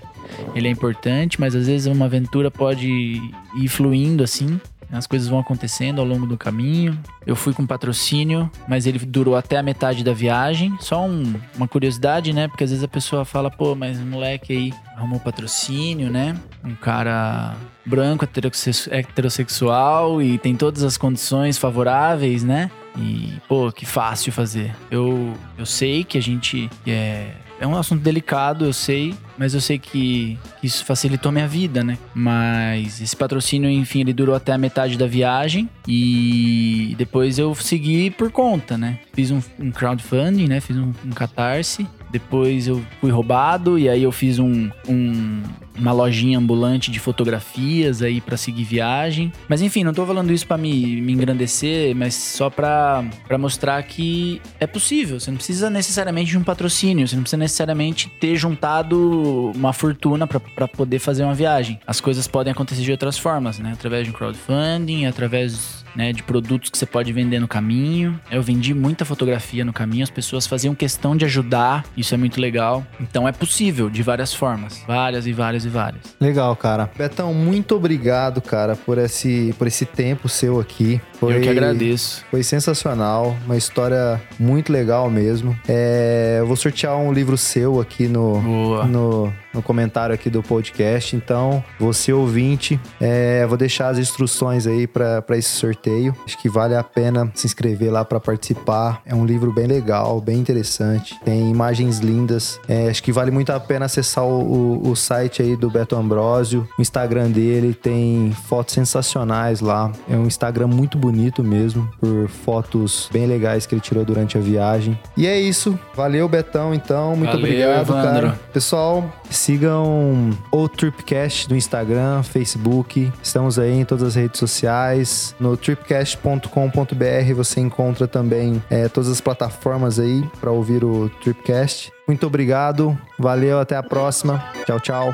ele é importante, mas às vezes uma aventura pode ir fluindo assim. As coisas vão acontecendo ao longo do caminho. Eu fui com patrocínio, mas ele durou até a metade da viagem. Só um- uma curiosidade, né? Porque às vezes a pessoa fala, pô, mas o moleque aí arrumou patrocínio, né? Um cara branco, heterosse- heterossexual e tem todas as condições favoráveis, né? E, pô, que fácil fazer. Eu, eu sei que a gente é. É um assunto delicado, eu sei, mas eu sei que, isso facilitou minha vida, né? Mas esse patrocínio, enfim, ele durou até a metade da viagem e depois eu segui por conta, né? Fiz um, um crowdfunding, né? Fiz um, um catarse. Depois eu fui roubado e aí eu fiz um, um- uma lojinha ambulante de fotografias aí pra seguir viagem. Mas enfim, não tô falando isso pra me, me engrandecer, mas só pra mostrar que é possível. Você não precisa necessariamente de um patrocínio, você não precisa necessariamente ter juntado uma fortuna pra poder fazer uma viagem. As coisas podem acontecer de outras formas, né? Através de um crowdfunding, através né, de produtos que você pode vender no caminho. Eu vendi muita fotografia no caminho, as pessoas faziam questão de ajudar, isso é muito legal. Então é possível de várias formas, várias e várias e várias. Legal, cara. Betão, muito obrigado, cara, por esse, por esse tempo seu aqui. Foi, Eu que agradeço. Foi sensacional, uma história muito legal mesmo. É, eu vou sortear um livro seu aqui no, Boa. no, no comentário aqui do podcast. Então, você ouvinte, é, vou deixar as instruções aí para esse sorteio. Acho que vale a pena se inscrever lá para participar. É um livro bem legal, bem interessante. Tem imagens lindas. É, acho que vale muito a pena acessar o, o- o site aí do Beto Ambrosio. O Instagram dele tem fotos sensacionais lá. É um Instagram muito bonito mesmo, por fotos bem legais que ele tirou durante a viagem. E é isso. Valeu, Betão, então. Muito Valeu, obrigado, Evandro. cara. Pessoal, sigam o Tripcast no Instagram, Facebook. Estamos aí em todas as redes sociais. No tripcast.com.br você encontra também eh, todas as plataformas aí para ouvir o Tripcast. Muito obrigado. Valeu, até a próxima. Tchau, tchau.